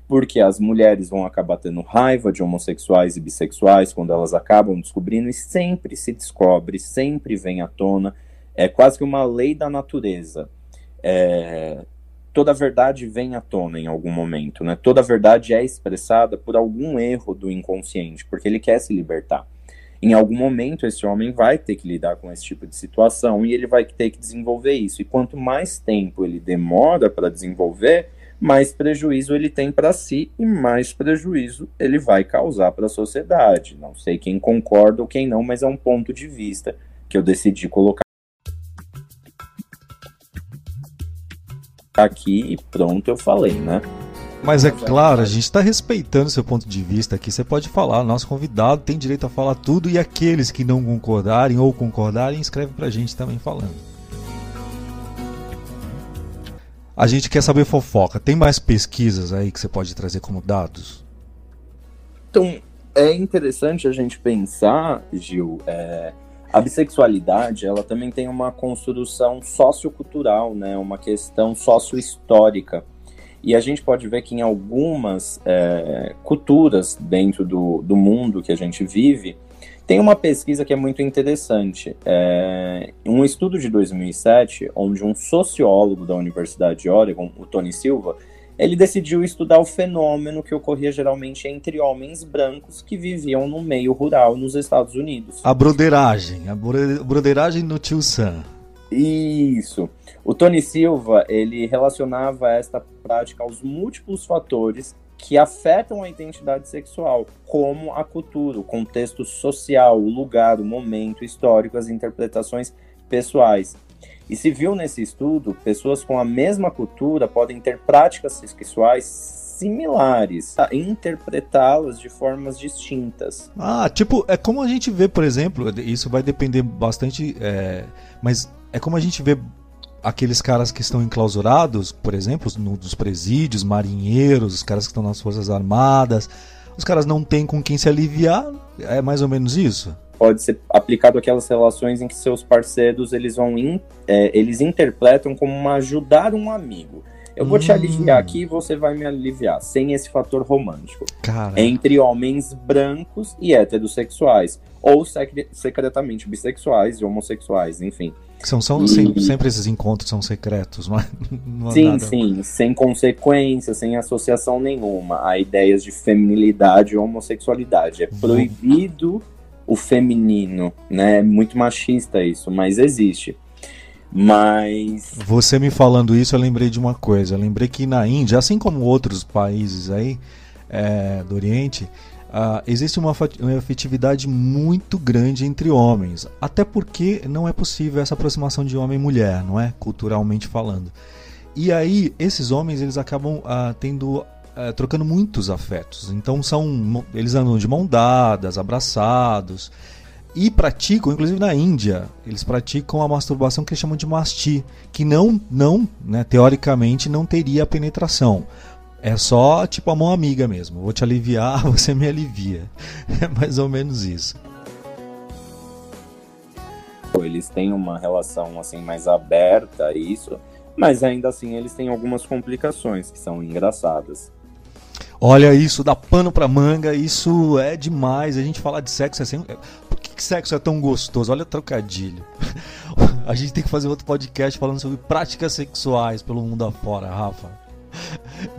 Porque as mulheres vão acabar tendo raiva de homossexuais e bissexuais quando elas acabam descobrindo, e sempre se descobre, sempre vem à tona. É quase que uma lei da natureza. É, toda a verdade vem à tona em algum momento, né? Toda a verdade é expressada por algum erro do inconsciente, porque ele quer se libertar. Em algum momento esse homem vai ter que lidar com esse tipo de situação e ele vai ter que desenvolver isso. E quanto mais tempo ele demora para desenvolver, mais prejuízo ele tem para si e mais prejuízo ele vai causar para a sociedade. Não sei quem concorda ou quem não, mas é um ponto de vista que eu decidi colocar aqui e pronto, eu falei, né? Mas é claro, a gente está respeitando seu ponto de vista aqui. Você pode falar, nosso convidado tem direito a falar tudo e aqueles que não concordarem ou concordarem, escreve pra gente também falando. A gente quer saber fofoca. Tem mais pesquisas aí que você pode trazer como dados? Então, é interessante a gente pensar, Gil, é, a bissexualidade, ela também tem uma construção sociocultural, né, uma questão sociohistórica. E a gente pode ver que em algumas é, culturas dentro do, do mundo que a gente vive, tem uma pesquisa que é muito interessante. É, um estudo de 2007, onde um sociólogo da Universidade de Oregon, o Tony Silva, ele decidiu estudar o fenômeno que ocorria geralmente entre homens brancos que viviam no meio rural nos Estados Unidos. A broderagem, a broderagem no tio Sam. Isso. O Tony Silva, ele relacionava esta prática aos múltiplos fatores que afetam a identidade sexual, como a cultura, o contexto social, o lugar, o momento histórico, as interpretações pessoais. E se viu nesse estudo, pessoas com a mesma cultura podem ter práticas sexuais similares, interpretá-las de formas distintas. Ah, tipo, é como a gente vê, por exemplo, isso vai depender bastante, é, mas é como a gente vê aqueles caras que estão enclausurados, por exemplo, dos presídios, marinheiros, os caras que estão nas forças armadas, os caras não têm com quem se aliviar, é mais ou menos isso? pode ser aplicado aquelas relações em que seus parceiros eles vão in, é, eles interpretam como uma ajudar um amigo. Eu vou hum. te aliviar aqui e você vai me aliviar, sem esse fator romântico. Cara. Entre homens brancos e heterossexuais, ou secretamente bissexuais e homossexuais, enfim. São, são e... sempre, esses encontros são secretos, não é? Não é sim, nada... sim, sem consequência, sem associação nenhuma a ideias de feminilidade e homossexualidade. É proibido o feminino, né? É muito machista isso, mas existe. Mas. Você me falando isso, eu lembrei de uma coisa. Eu lembrei que na Índia, assim como outros países aí é, do Oriente, uh, existe uma, uma afetividade muito grande entre homens. Até porque não é possível essa aproximação de homem e mulher, não é? Culturalmente falando. E aí, esses homens eles acabam uh, tendo é, trocando muitos afetos. Então são eles andam de mão dadas, abraçados e praticam, inclusive na Índia, eles praticam a masturbação que eles chamam de masti, que não, não, né, teoricamente não teria penetração. É só tipo a mão amiga mesmo. Vou te aliviar, você me alivia. É mais ou menos isso. Eles têm uma relação assim mais aberta a isso, mas ainda assim eles têm algumas complicações que são engraçadas. Olha isso, dá pano pra manga, isso é demais. A gente falar de sexo é assim. Por que, que sexo é tão gostoso? Olha o trocadilho. A gente tem que fazer outro podcast falando sobre práticas sexuais pelo mundo afora, Rafa.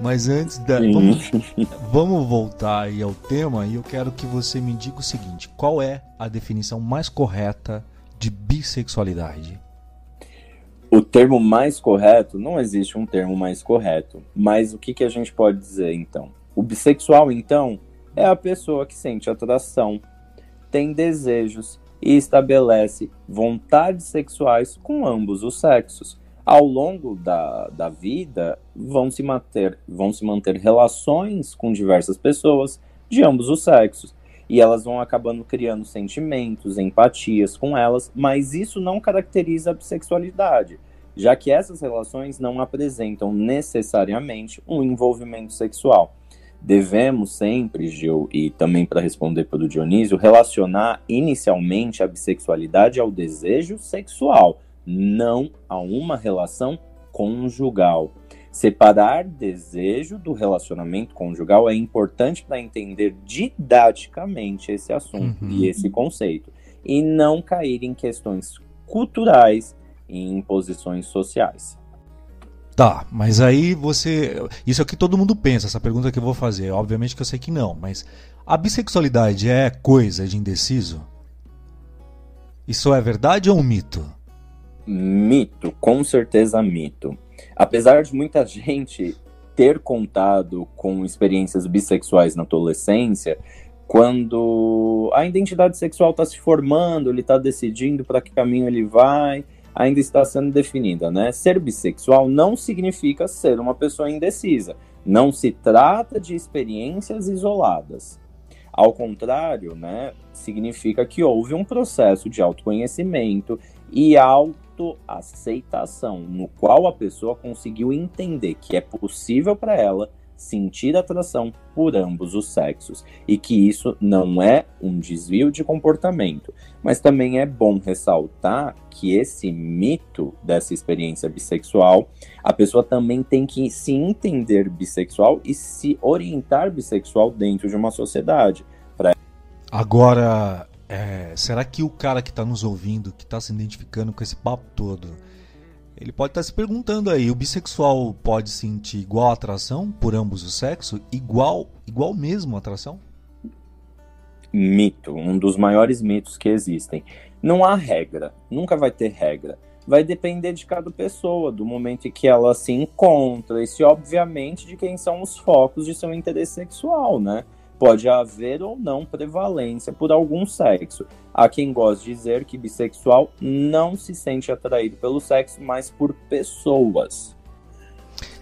Mas antes da. Vamos, vamos, voltar aí ao tema e eu quero que você me diga o seguinte: qual é a definição mais correta de bissexualidade? O termo mais correto, não existe um termo mais correto. Mas o que, que a gente pode dizer então? O bissexual, então, é a pessoa que sente atração, tem desejos e estabelece vontades sexuais com ambos os sexos. Ao longo da, da vida, vão se, manter, vão se manter relações com diversas pessoas de ambos os sexos. E elas vão acabando criando sentimentos, empatias com elas, mas isso não caracteriza a bissexualidade, já que essas relações não apresentam necessariamente um envolvimento sexual devemos sempre, Gil, e também para responder pelo Dionísio, relacionar inicialmente a bissexualidade ao desejo sexual, não a uma relação conjugal. Separar desejo do relacionamento conjugal é importante para entender didaticamente esse assunto uhum. e esse conceito, e não cair em questões culturais e imposições sociais. Tá, mas aí você. Isso é o que todo mundo pensa, essa pergunta que eu vou fazer. Obviamente que eu sei que não, mas a bissexualidade é coisa de indeciso? Isso é verdade ou um mito? Mito, com certeza mito. Apesar de muita gente ter contado com experiências bissexuais na adolescência, quando a identidade sexual está se formando, ele está decidindo para que caminho ele vai, ainda está sendo definida, né? Ser bissexual não significa ser uma pessoa indecisa. Não se trata de experiências isoladas. Ao contrário, né, significa que houve um processo de autoconhecimento e autoaceitação, no qual a pessoa conseguiu entender que é possível para ela sentir atração por ambos os sexos e que isso não é um desvio de comportamento. Mas também é bom ressaltar que esse mito dessa experiência bissexual, a pessoa também tem que se entender bissexual e se orientar bissexual dentro de uma sociedade. Pra... Agora, é, será que o cara que está nos ouvindo, que está se identificando com esse papo todo, ele pode estar tá se perguntando aí, o bissexual pode sentir igual atração por ambos os sexos? Igual, igual mesmo atração? Mito, um dos maiores mitos que existem. Não há regra, nunca vai ter regra. Vai depender de cada pessoa, do momento em que ela se encontra e se, obviamente, de quem são os focos de seu interesse sexual, né? Pode haver ou não prevalência por algum sexo. Há quem gosta de dizer que bissexual não se sente atraído pelo sexo, mas por pessoas.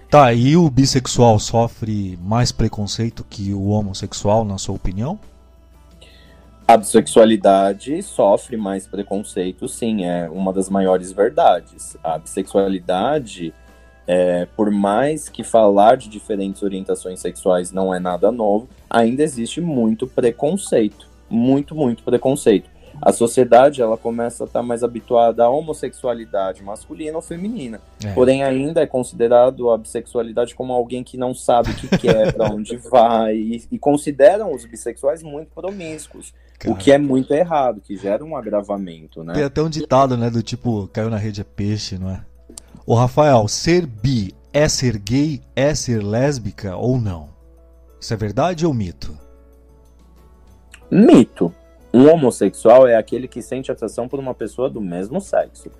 Tá, e o bissexual sofre mais preconceito que o homossexual, na sua opinião? A bissexualidade sofre mais preconceito, sim, é uma das maiores verdades. A bissexualidade é, por mais que falar de diferentes orientações sexuais não é nada novo, ainda existe muito preconceito, muito, muito preconceito. A sociedade ela começa a estar mais habituada à homossexualidade masculina ou feminina. É. Porém, ainda é considerado a bissexualidade como alguém que não sabe o que quer, para onde vai, e, e, consideram os bissexuais muito promíscuos. Cara. O que é muito errado, que gera um agravamento, né? Tem até um ditado, né, do tipo, caiu na rede é peixe, não é? O Rafael, ser bi é ser gay, é ser lésbica ou não? Isso é verdade ou mito? Mito. Um homossexual é aquele que sente atração por uma pessoa do mesmo sexo,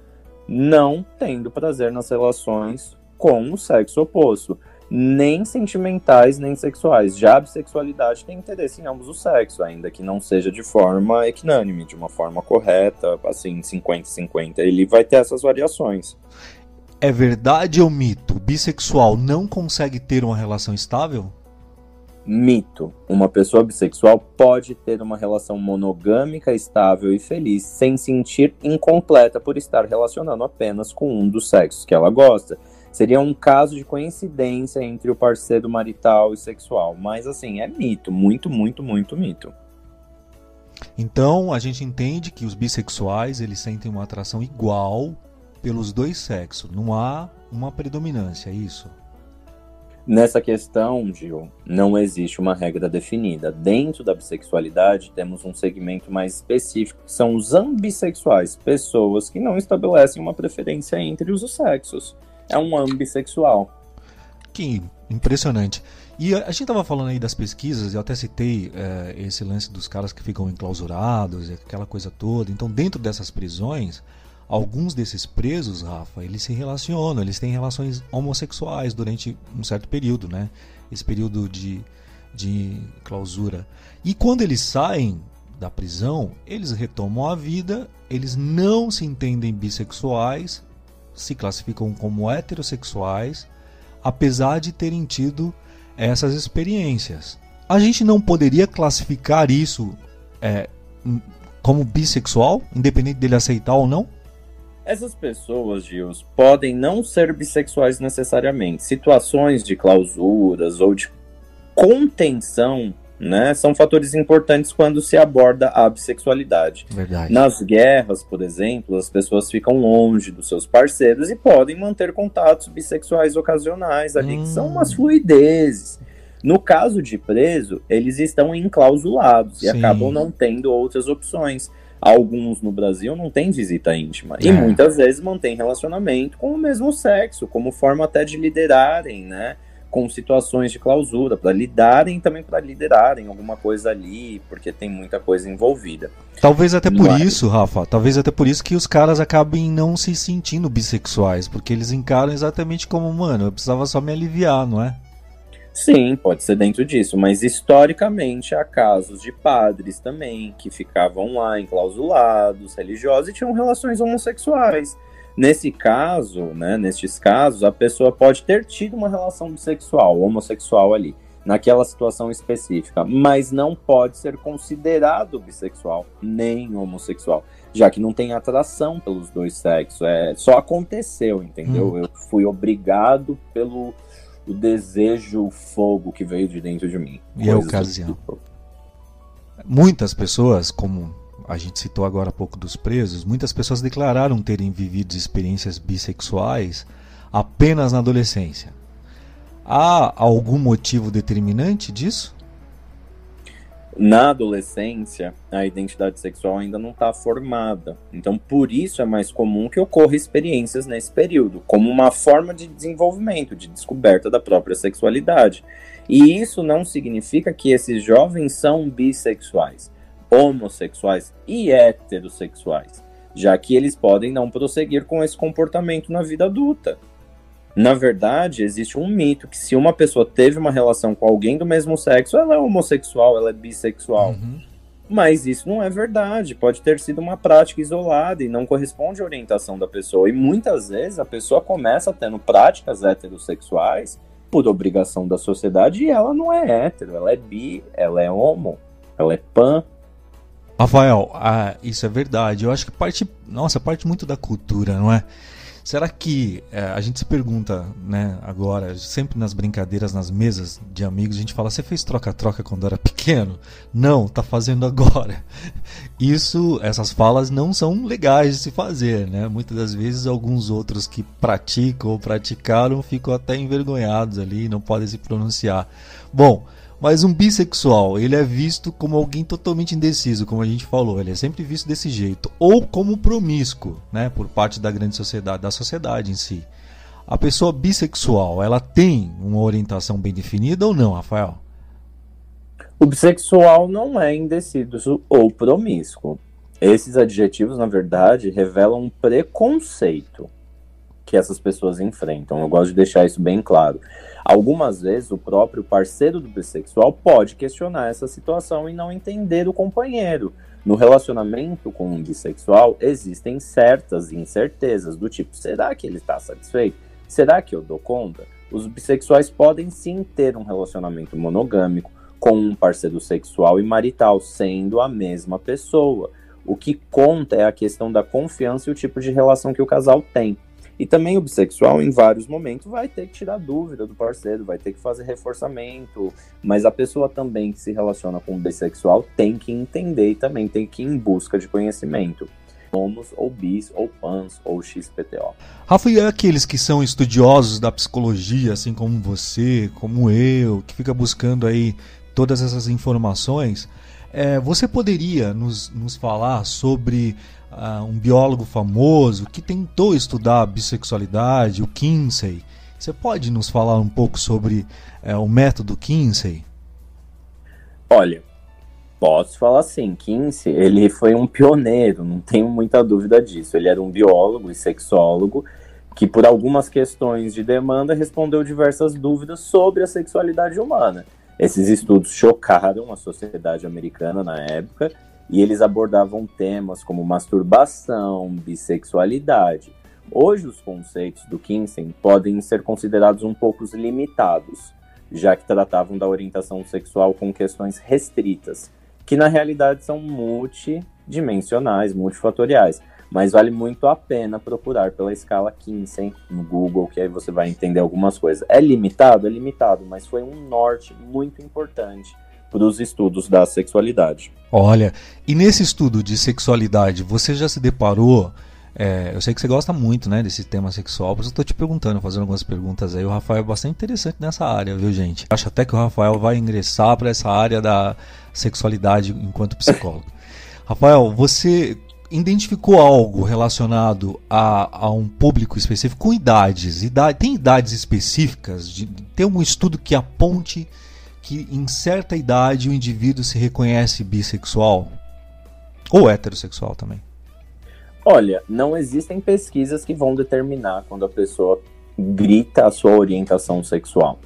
não tendo prazer nas relações com o sexo oposto, nem sentimentais nem sexuais. Já a bissexualidade tem interesse em ambos os sexos, ainda que não seja de forma equinânime, de uma forma correta, assim, 50-50. Ele vai ter essas variações. É verdade ou mito? O bissexual não consegue ter uma relação estável? Mito. Uma pessoa bissexual pode ter uma relação monogâmica, estável e feliz, sem sentir incompleta por estar relacionando apenas com um dos sexos que ela gosta. Seria um caso de coincidência entre o parceiro marital e sexual. Mas assim, é mito. Muito, muito, muito mito. Então a gente entende que os bissexuais eles sentem uma atração igual pelos dois sexos, não há uma predominância, é isso? Nessa questão, Gil, não existe uma regra definida. Dentro da bissexualidade, temos um segmento mais específico, que são os ambissexuais, pessoas que não estabelecem uma preferência entre os sexos. É um ambissexual. Que impressionante. E a, gente tava falando aí das pesquisas, eu até citei é, esse lance dos caras que ficam enclausurados, aquela coisa toda. Então, dentro dessas prisões, alguns desses presos, Rafa, eles se relacionam, eles têm relações homossexuais durante um certo período, né? Esse período de, de clausura. E quando eles saem da prisão, eles retomam a vida, eles não se entendem bissexuais, se classificam como heterossexuais, apesar de terem tido essas experiências. A gente não poderia classificar isso é, como bissexual, independente dele aceitar ou não? Essas pessoas, Gils, podem não ser bissexuais necessariamente. Situações de clausuras ou de contenção né, são fatores importantes quando se aborda a bissexualidade. Verdade. Nas guerras, por exemplo, as pessoas ficam longe dos seus parceiros e podem manter contatos bissexuais ocasionais ali, hum. que são umas hum. fluidezes. No caso de preso, eles estão enclausulados Sim. e acabam não tendo outras opções. Alguns no Brasil não têm visita íntima é. e muitas vezes mantêm relacionamento com o mesmo sexo, como forma até de liderarem, né? com situações de clausura, para lidarem também para liderarem alguma coisa ali, porque tem muita coisa envolvida. Talvez até por Mas... isso, Rafa, talvez até por isso que os caras acabem não se sentindo bissexuais, porque eles encaram exatamente como, mano, eu precisava só me aliviar, não é? Sim, pode ser dentro disso, mas historicamente há casos de padres também que ficavam lá enclausulados, religiosos e tinham relações homossexuais. Nesse caso, né, nestes casos, a pessoa pode ter tido uma relação sexual, homossexual ali, naquela situação específica, mas não pode ser considerado bissexual nem homossexual, já que não tem atração pelos dois sexos, é só aconteceu, entendeu? Hum. Eu fui obrigado pelo o desejo, o fogo que veio de dentro de mim. E a ocasião. Tipo. Muitas pessoas, como a gente citou agora há pouco dos presos, muitas pessoas declararam terem vivido experiências bissexuais apenas na adolescência. Há algum motivo determinante disso? Na adolescência, a identidade sexual ainda não está formada. Então, por isso é mais comum que ocorra experiências nesse período, como uma forma de desenvolvimento, de descoberta da própria sexualidade. E isso não significa que esses jovens são bissexuais homossexuais e heterossexuais, já que eles podem não prosseguir com esse comportamento na vida adulta. Na verdade, existe um mito que se uma pessoa teve uma relação com alguém do mesmo sexo, ela é homossexual, ela é bissexual. Uhum. Mas isso não é verdade. Pode ter sido uma prática isolada e não corresponde à orientação da pessoa. E muitas vezes a pessoa começa tendo práticas heterossexuais por obrigação da sociedade e ela não é hétero, ela é bi, ela é homo, ela é pan, Rafael, ah, isso é verdade. Eu acho que parte, nossa, parte muito da cultura, não é? Será que é, a gente se pergunta, né, agora, sempre nas brincadeiras, nas mesas de amigos, a gente fala: você fez troca-troca quando era pequeno? Não, tá fazendo agora. Isso, essas falas não são legais de se fazer, né? Muitas das vezes, alguns outros que praticam ou praticaram ficam até envergonhados ali, não podem se pronunciar. Bom, mas um bissexual, ele é visto como alguém totalmente indeciso, como a gente falou, ele é sempre visto desse jeito, ou como promíscuo, né, por parte da grande sociedade, da sociedade em si. A pessoa bissexual, ela tem uma orientação bem definida ou não, Rafael? O bissexual não é indeciso ou promíscuo. Esses adjetivos, na verdade, revelam um preconceito que essas pessoas enfrentam. Eu gosto de deixar isso bem claro. Algumas vezes o próprio parceiro do bissexual pode questionar essa situação e não entender o companheiro. No relacionamento com um bissexual existem certas incertezas do tipo: será que ele está satisfeito? Será que eu dou conta? Os bissexuais podem sim ter um relacionamento monogâmico com um parceiro sexual e marital, sendo a mesma pessoa. O que conta é a questão da confiança e o tipo de relação que o casal tem. E também o bissexual, em vários momentos, vai ter que tirar dúvida do parceiro, vai ter que fazer reforçamento. Mas a pessoa também que se relaciona com o bissexual tem que entender e também tem que ir em busca de conhecimento. Homos, ou bis, ou pans, ou XPTO. Rafa, e aqueles que são estudiosos da psicologia, assim como você, como eu, que fica buscando aí todas essas informações, é, você poderia nos, nos falar sobre uh, um biólogo famoso que tentou estudar a bissexualidade, o Kinsey. Você pode nos falar um pouco sobre é, o método Kinsey? Olha, posso falar assim, Kinsey, ele foi um pioneiro, não tenho muita dúvida disso. Ele era um biólogo e sexólogo que, por algumas questões de demanda, respondeu diversas dúvidas sobre a sexualidade humana. Esses estudos chocaram a sociedade americana na época e eles abordavam temas como masturbação, bissexualidade. Hoje, os conceitos do Kinsey podem ser considerados um pouco limitados, já que tratavam da orientação sexual com questões restritas, que na realidade são multidimensionais, multifatoriais mas vale muito a pena procurar pela escala Kinsey no Google, que aí você vai entender algumas coisas. É limitado? É limitado, mas foi um norte muito importante para os estudos da sexualidade. Olha, e nesse estudo de sexualidade, você já se deparou? É, eu sei que você gosta muito né, desse tema sexual, por isso eu estou te perguntando, fazendo algumas perguntas aí. O Rafael é bastante interessante nessa área, viu, gente? Acho até que o Rafael vai ingressar para essa área da sexualidade enquanto psicólogo. Rafael, você identificou algo relacionado a, a, um público específico com idades. Idade, tem idades específicas? De, tem algum estudo que aponte que em certa idade o indivíduo se reconhece bissexual? Ou heterossexual também? Olha, não existem pesquisas que vão determinar quando a pessoa grita a sua orientação sexual.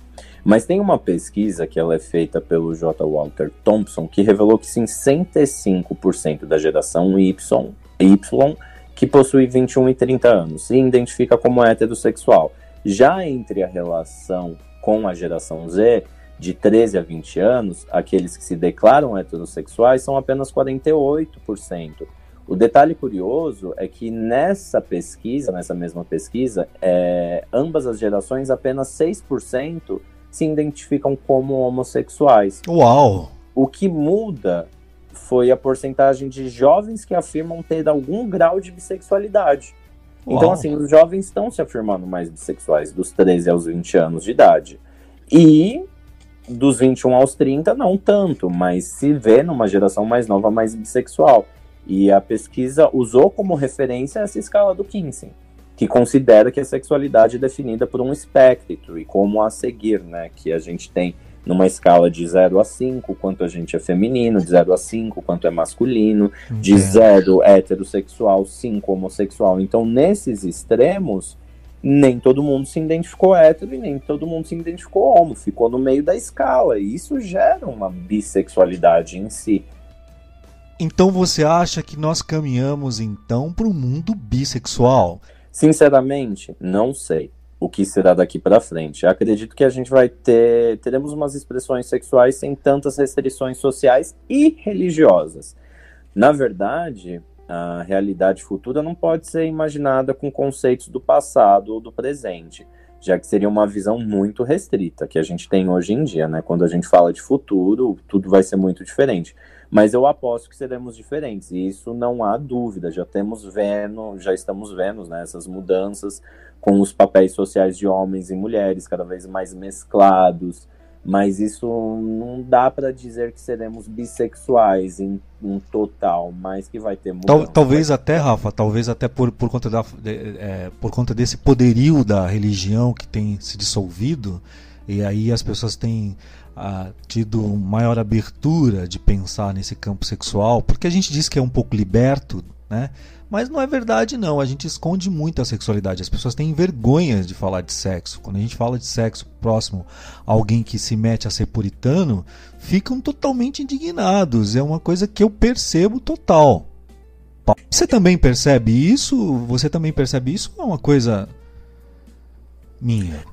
Mas tem uma pesquisa que ela é feita pelo J. Walter Thompson que revelou que 65% da geração Y, y que possui 21 e 30 anos se identifica como heterossexual. Já entre a relação com a geração Z, de 13 a 20 anos, aqueles que se declaram heterossexuais são apenas 48%. O detalhe curioso é que nessa pesquisa, nessa mesma pesquisa, é, ambas as gerações, apenas 6% se identificam como homossexuais. Uau! O que muda foi a porcentagem de jovens que afirmam ter algum grau de bissexualidade. Então, Uau. Então, assim, os jovens estão se afirmando mais bissexuais, dos 13 aos 20 anos de idade. E dos 21 aos 30, não tanto, mas se vê numa geração mais nova mais bissexual. E a pesquisa usou como referência essa escala do Kinsey que considera que a sexualidade é definida por um espectro e como a seguir, né? Que a gente tem numa escala de 0 a 5, quanto a gente é feminino, de 0 a 5, quanto é masculino, de 0 heterossexual, 5 homossexual. Então, nesses extremos, nem todo mundo se identificou hétero e nem todo mundo se identificou homo, ficou no meio da escala. E isso gera uma bissexualidade em si. Então você acha que nós caminhamos então para o mundo bissexual? Sinceramente, não sei o que será daqui para frente. Eu acredito que a gente vai ter teremos umas expressões sexuais sem tantas restrições sociais e religiosas. Na verdade, a realidade futura não pode ser imaginada com conceitos do passado ou do presente, já que seria uma visão muito restrita que a gente tem hoje em dia, né? Quando a gente fala de futuro, tudo vai ser muito diferente. Mas eu aposto que seremos diferentes, e isso não há dúvida, já temos vendo, já estamos vendo né, essas mudanças com os papéis sociais de homens e mulheres cada vez mais mesclados, mas isso não dá para dizer que seremos bissexuais em um total, mas que vai ter mudança. Tal, talvez até, Rafa, talvez até por, por, conta da, é, por conta desse poderio da religião que tem se dissolvido, e aí as pessoas têm ah, tido maior abertura de pensar nesse campo sexual, porque a gente diz que é um pouco liberto, né? Mas não é verdade não, a gente esconde muito a sexualidade. As pessoas têm vergonha de falar de sexo. Quando a gente fala de sexo próximo a alguém que se mete a ser puritano, ficam totalmente indignados. É uma coisa que eu percebo total. Você também percebe isso? Você também percebe isso é uma coisa minha?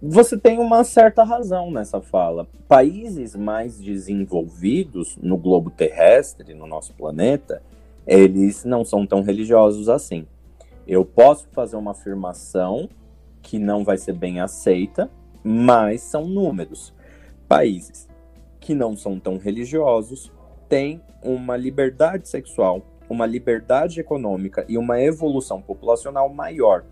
Você tem uma certa razão nessa fala. Países mais desenvolvidos no globo terrestre, no nosso planeta, eles não são tão religiosos assim. Eu posso fazer uma afirmação que não vai ser bem aceita, mas são números. Países que não são tão religiosos têm uma liberdade sexual, uma liberdade econômica e uma evolução populacional maior.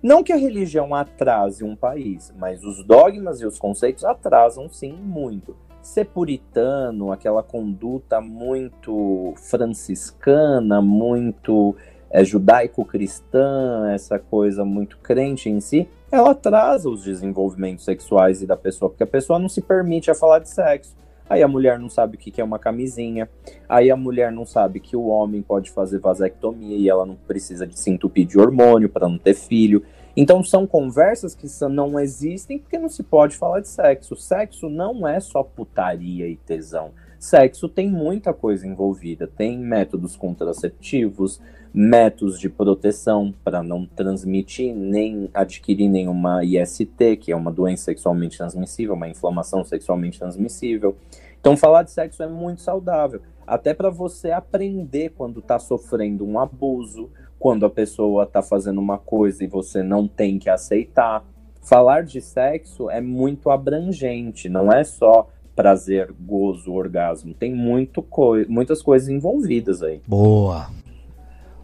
Não que a religião atrase um país, mas os dogmas e os conceitos atrasam sim muito. Ser puritano, aquela conduta muito franciscana, muito é, judaico-cristã, essa coisa muito crente em si, ela atrasa os desenvolvimentos sexuais e da pessoa, porque a pessoa não se permite a falar de sexo. Aí a mulher não sabe o que é uma camisinha. Aí a mulher não sabe que o homem pode fazer vasectomia e ela não precisa de se entupir de hormônio para não ter filho. Então são conversas que não existem porque não se pode falar de sexo. Sexo não é só putaria e tesão. Sexo tem muita coisa envolvida. Tem métodos contraceptivos, métodos de proteção para não transmitir nem adquirir nenhuma IST, que é uma doença sexualmente transmissível, uma inflamação sexualmente transmissível. Então falar de sexo é muito saudável, até para você aprender quando está sofrendo um abuso, quando a pessoa está fazendo uma coisa e você não tem que aceitar. Falar de sexo é muito abrangente, não é só prazer, gozo, orgasmo. Tem muito co muitas coisas envolvidas aí. Boa.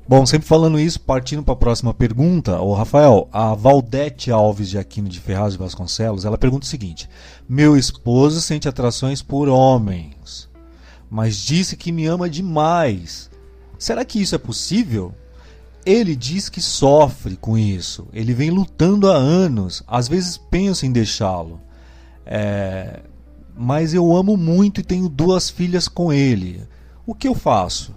Bom, sempre falando isso, partindo para a próxima pergunta, o Rafael, a Valdete Alves de Aquino de Ferraz de Vasconcelos, ela pergunta o seguinte: Meu esposo sente atrações por homens, mas disse que me ama demais. Será que isso é possível? Ele diz que sofre com isso. Ele vem lutando há anos. Às vezes penso em deixá-lo. É... Mas eu amo muito e tenho duas filhas com ele. O que eu faço?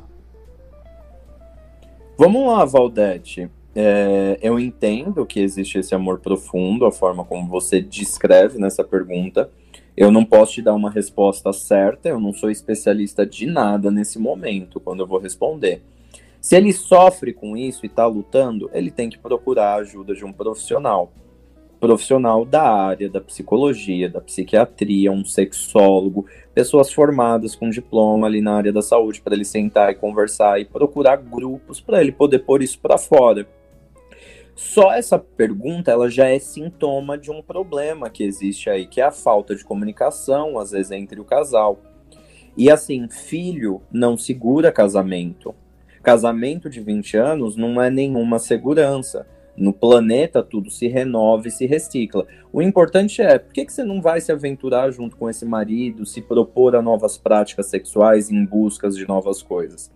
Vamos lá, Valdete. É, eu entendo que existe esse amor profundo, a forma como você descreve nessa pergunta. Eu não posso te dar uma resposta certa, eu não sou especialista de nada nesse momento, quando eu vou responder. Se ele sofre com isso e está lutando, ele tem que procurar a ajuda de um profissional. Profissional da área da psicologia, da psiquiatria, um sexólogo, pessoas formadas com diploma ali na área da saúde, para ele sentar e conversar e procurar grupos para ele poder pôr isso para fora. Só essa pergunta ela já é sintoma de um problema que existe aí, que é a falta de comunicação, às vezes, entre o casal. E assim, filho não segura casamento. Casamento de 20 anos não é nenhuma segurança. No planeta tudo se renova e se recicla. O importante é, por que, que você não vai se aventurar junto com esse marido, se propor a novas práticas sexuais em buscas de novas coisas?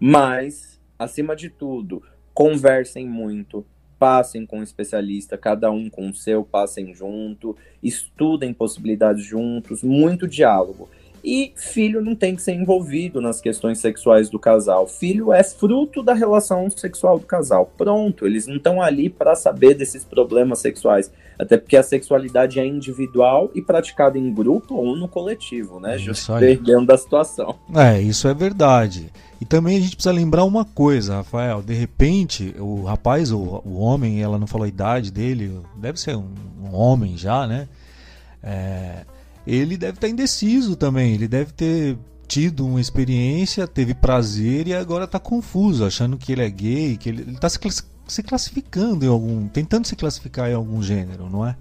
Mas, acima de tudo, conversem muito, passem com um especialista, cada um com o seu, passem junto, estudem possibilidades juntos, muito diálogo. E filho não tem que ser envolvido nas questões sexuais do casal. Filho é fruto da relação sexual do casal. Pronto, eles não estão ali para saber desses problemas sexuais. Até porque a sexualidade é individual e praticada em grupo ou no coletivo, né? Justo perdendo da situação. É, isso é verdade. E também a gente precisa lembrar uma coisa, Rafael. De repente, o rapaz, o, o homem, ela não falou a idade dele, deve ser um, um homem já, né? É, ele deve estar indeciso também. Ele deve ter tido uma experiência, teve prazer e agora está confuso, achando que ele é gay, que ele está se, se classificando em algum, tentando se classificar em algum gênero, não é?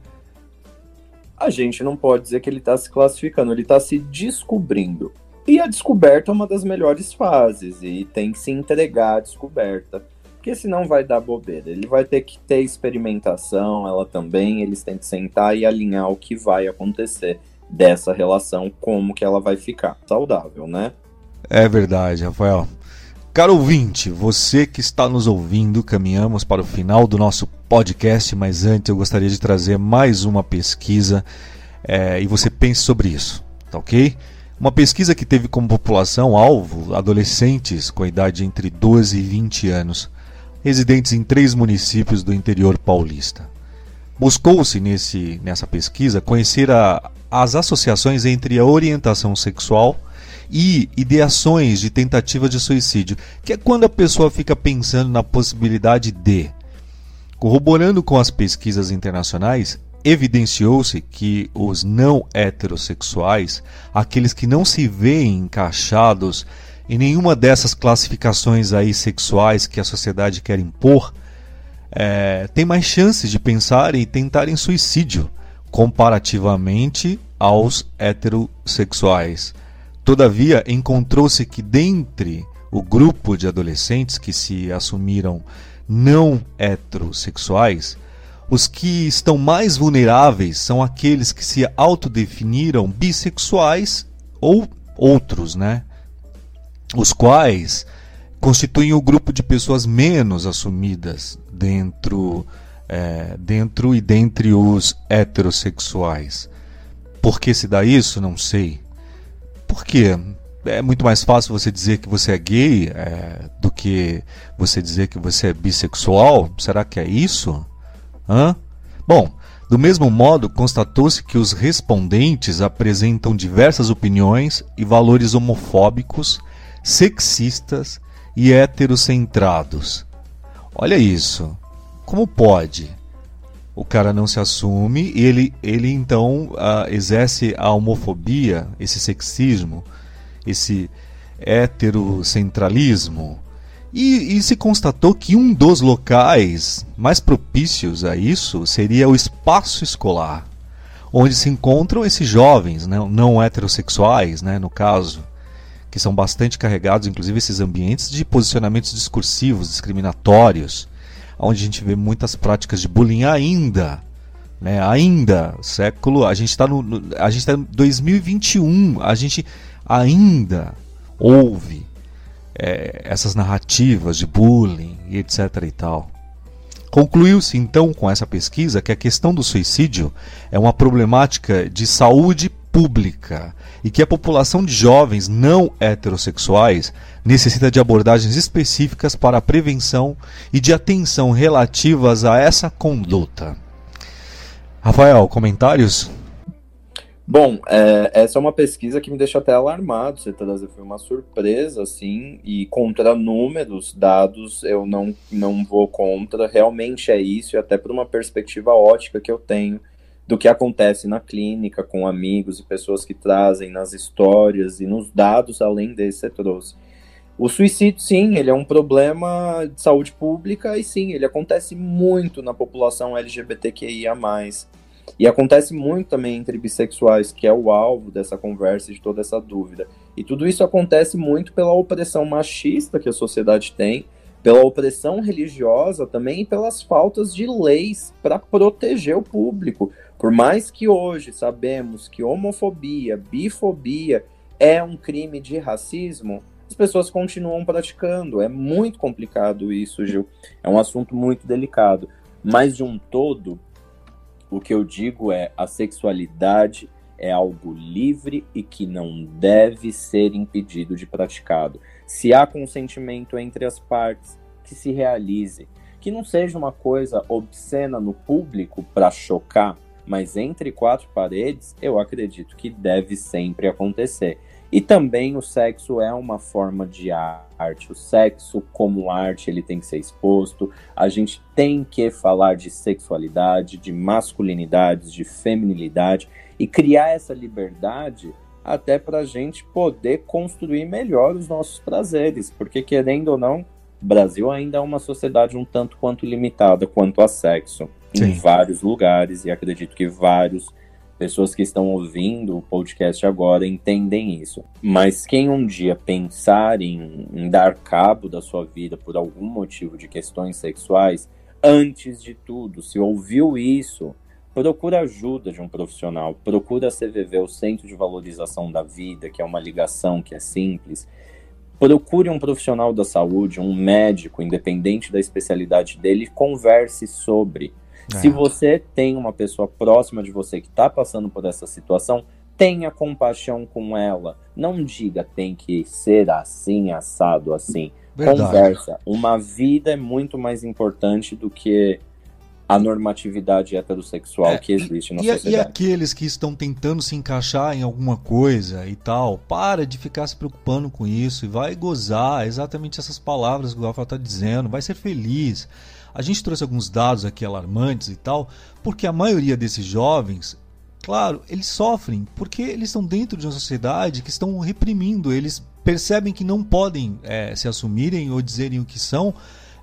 A gente não pode dizer que ele está se classificando, ele está se descobrindo. E a descoberta é uma das melhores fases e tem que se entregar à descoberta. Porque senão vai dar bobeira. Ele vai ter que ter experimentação, ela também, eles têm que sentar e alinhar o que vai acontecer dessa relação, como que ela vai ficar saudável, né? É verdade, Rafael. Caro ouvinte, você que está nos ouvindo, caminhamos para o final do nosso podcast, mas antes eu gostaria de trazer mais uma pesquisa é, e você pense sobre isso, tá ok? Uma pesquisa que teve como população-alvo adolescentes com idade entre 12 e 20 anos, residentes em três municípios do interior paulista. Buscou-se nessa pesquisa conhecer a, as associações entre a orientação sexual e ideações de tentativa de suicídio, que é quando a pessoa fica pensando na possibilidade de. Corroborando com as pesquisas internacionais, evidenciou-se que os não heterossexuais, aqueles que não se veem encaixados em nenhuma dessas classificações aí sexuais que a sociedade quer impor, é, tem mais chances de pensar e tentarem suicídio comparativamente aos heterossexuais. Todavia, encontrou-se que dentre o grupo de adolescentes que se assumiram não heterossexuais, os que estão mais vulneráveis são aqueles que se autodefiniram bissexuais ou outros, né? Os quais constituem o grupo de pessoas menos assumidas dentro é, dentro e dentre os heterossexuais. Por que se dá isso? Não sei. Por quê? É muito mais fácil você dizer que você é gay é, do que você dizer que você é bissexual? Será que é isso? Hã? Bom, do mesmo modo, constatou-se que os respondentes apresentam diversas opiniões e valores homofóbicos, sexistas e heterocentrados. Olha isso. Como pode? O cara não se assume ele, ele então uh, exerce a homofobia, esse sexismo, esse heterocentralismo. E, e, se constatou que um dos locais mais propícios a isso seria o espaço escolar, onde se encontram esses jovens né, não heterossexuais, né, no caso, que são bastante carregados, inclusive esses ambientes, de posicionamentos discursivos, discriminatórios, onde a gente vê muitas práticas de bullying ainda. Né, ainda, século, a gente está no, no, a gente está em 2021, a gente ainda ouve é, essas narrativas de bullying e etc e tal. Concluiu-se então com essa pesquisa que a questão do suicídio é uma problemática de saúde pública e que a população de jovens não heterossexuais necessita de abordagens específicas para a prevenção e de atenção relativas a essa conduta. Rafael, comentários? Bom, é, essa é uma pesquisa que me deixa até alarmado. Você trazer foi uma surpresa, assim, e contra números, dados, eu não, não vou contra. Realmente é isso, e até por uma perspectiva ótica que eu tenho do que acontece na clínica com amigos e pessoas que trazem nas histórias e nos dados, além desse você trouxe. O suicídio, sim, ele é um problema de saúde pública e sim, ele acontece muito na população LGBTQIA+. E acontece muito também entre bissexuais, que é o alvo dessa conversa e de toda essa dúvida. E tudo isso acontece muito pela opressão machista que a sociedade tem, pela opressão religiosa também e pelas faltas de leis para proteger o público. Por mais que hoje sabemos que homofobia, bifobia é um crime de racismo, as pessoas continuam praticando. É muito complicado isso, Gil. É um assunto muito delicado. Mas de um todo, o que eu digo é a sexualidade é algo livre e que não deve ser impedido de praticado. Se há consentimento entre as partes, que se realize, que não seja uma coisa obscena no público para chocar, mas entre quatro paredes, eu acredito que deve sempre acontecer. E também o sexo é uma forma de arte. O sexo, como arte, ele tem que ser exposto. A gente tem que falar de sexualidade, de masculinidade, de feminilidade e criar essa liberdade até para a gente poder construir melhor os nossos prazeres. Porque, querendo ou não, Brasil ainda é uma sociedade um tanto quanto limitada quanto a sexo. Sim. Em vários lugares, e acredito que vários pessoas que estão ouvindo o podcast agora entendem isso. Mas quem um dia pensar em, em, dar cabo da sua vida por algum motivo de questões sexuais, antes de tudo, se ouviu isso, procura ajuda de um profissional, procura a CVV, o Centro de Valorização da Vida, que é uma ligação que é simples. Procure um profissional da saúde, um médico, independente da especialidade dele, converse sobre é. Se você tem uma pessoa próxima de você que está passando por essa situação, tenha compaixão com ela. Não diga tem que ser assim, assado, assim. Verdade. Conversa. Uma vida é muito mais importante do que a normatividade heterossexual é, que existe na e, sociedade. E aqueles que estão tentando se encaixar em alguma coisa e tal, para de ficar se preocupando com isso e vai gozar exatamente essas palavras que o Rafa está dizendo, vai ser feliz. A gente trouxe alguns dados aqui alarmantes e tal, porque a maioria desses jovens, claro, eles sofrem porque eles estão dentro de uma sociedade que estão reprimindo, eles percebem que não podem é, se assumirem ou dizerem o que são,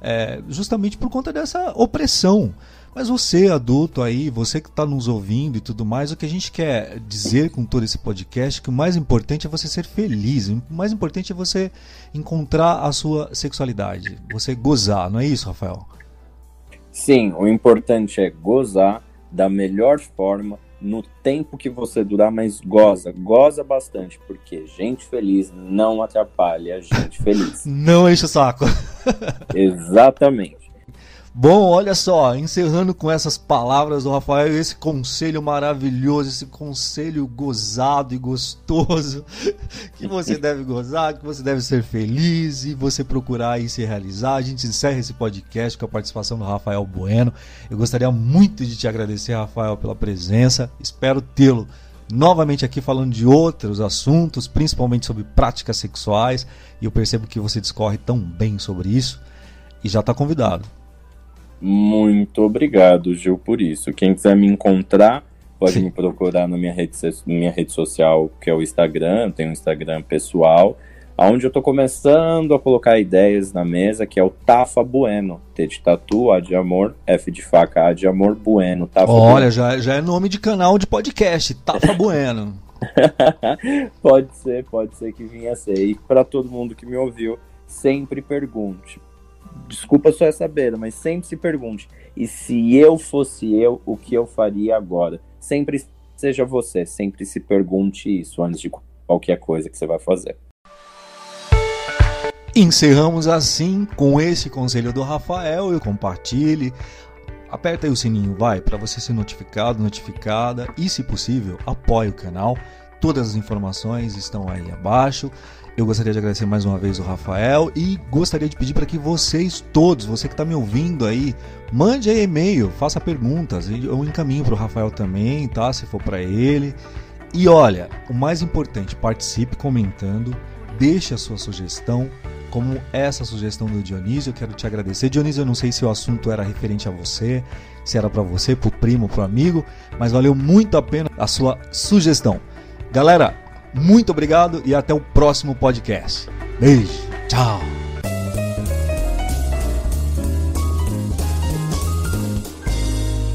é, justamente por conta dessa opressão. Mas você, adulto aí, você que está nos ouvindo e tudo mais, o que a gente quer dizer com todo esse podcast é que o mais importante é você ser feliz. O mais importante é você encontrar a sua sexualidade, você gozar, não é isso, Rafael? Sim, o importante é gozar da melhor forma, no tempo que você durar, mas goza, goza bastante, porque gente feliz não atrapalha gente feliz. Não enche o saco. Exatamente. Bom, olha só, encerrando com essas palavras do Rafael, esse conselho maravilhoso, esse conselho gozado e gostoso, que você deve gozar, que você deve ser feliz e você procurar aí se realizar. A gente encerra esse podcast com a participação do Rafael Bueno. Eu gostaria muito de te agradecer, Rafael, pela presença. Espero tê-lo novamente aqui falando de outros assuntos, principalmente sobre práticas sexuais, e eu percebo que você discorre tão bem sobre isso e já está convidado. Muito obrigado, Gil, por isso. Quem quiser me encontrar, pode Sim. me procurar na minha rede, minha rede social, que é o Instagram. Tenho um Instagram pessoal, onde eu estou começando a colocar ideias na mesa, que é o Tafa Bueno. T de tatu, A de amor, F de faca, A de amor, Bueno. Tafa Olha, bueno. Já, já é nome de canal de podcast, Tafa Bueno. pode ser, pode ser que vinha a ser. E para todo mundo que me ouviu, sempre pergunte desculpa só essa beira, mas sempre se pergunte: e se eu fosse eu, o que eu faria agora? Sempre seja você, sempre se pergunte isso antes de qualquer coisa que você vai fazer. Encerramos assim com esse conselho do Rafael. Eu compartilhe. Aperta aí o sininho, vai, para você ser notificado, notificada e, se possível, apoie o canal. Todas as informações estão aí abaixo. Eu gostaria de agradecer mais uma vez o Rafael e gostaria de pedir para que vocês todos, você que está me ouvindo aí, mande aí e-mail, faça perguntas. Eu encaminho para o Rafael também, tá? Se for para ele. E olha, o mais importante, participe comentando, deixe a sua sugestão, como essa sugestão do Dionísio, eu quero te agradecer. Dionísio, eu não sei se o assunto era referente a você, se era para você, para o primo, para o amigo, mas valeu muito a pena a sua sugestão. Galera, muito obrigado e até o próximo podcast. Beijo, tchau.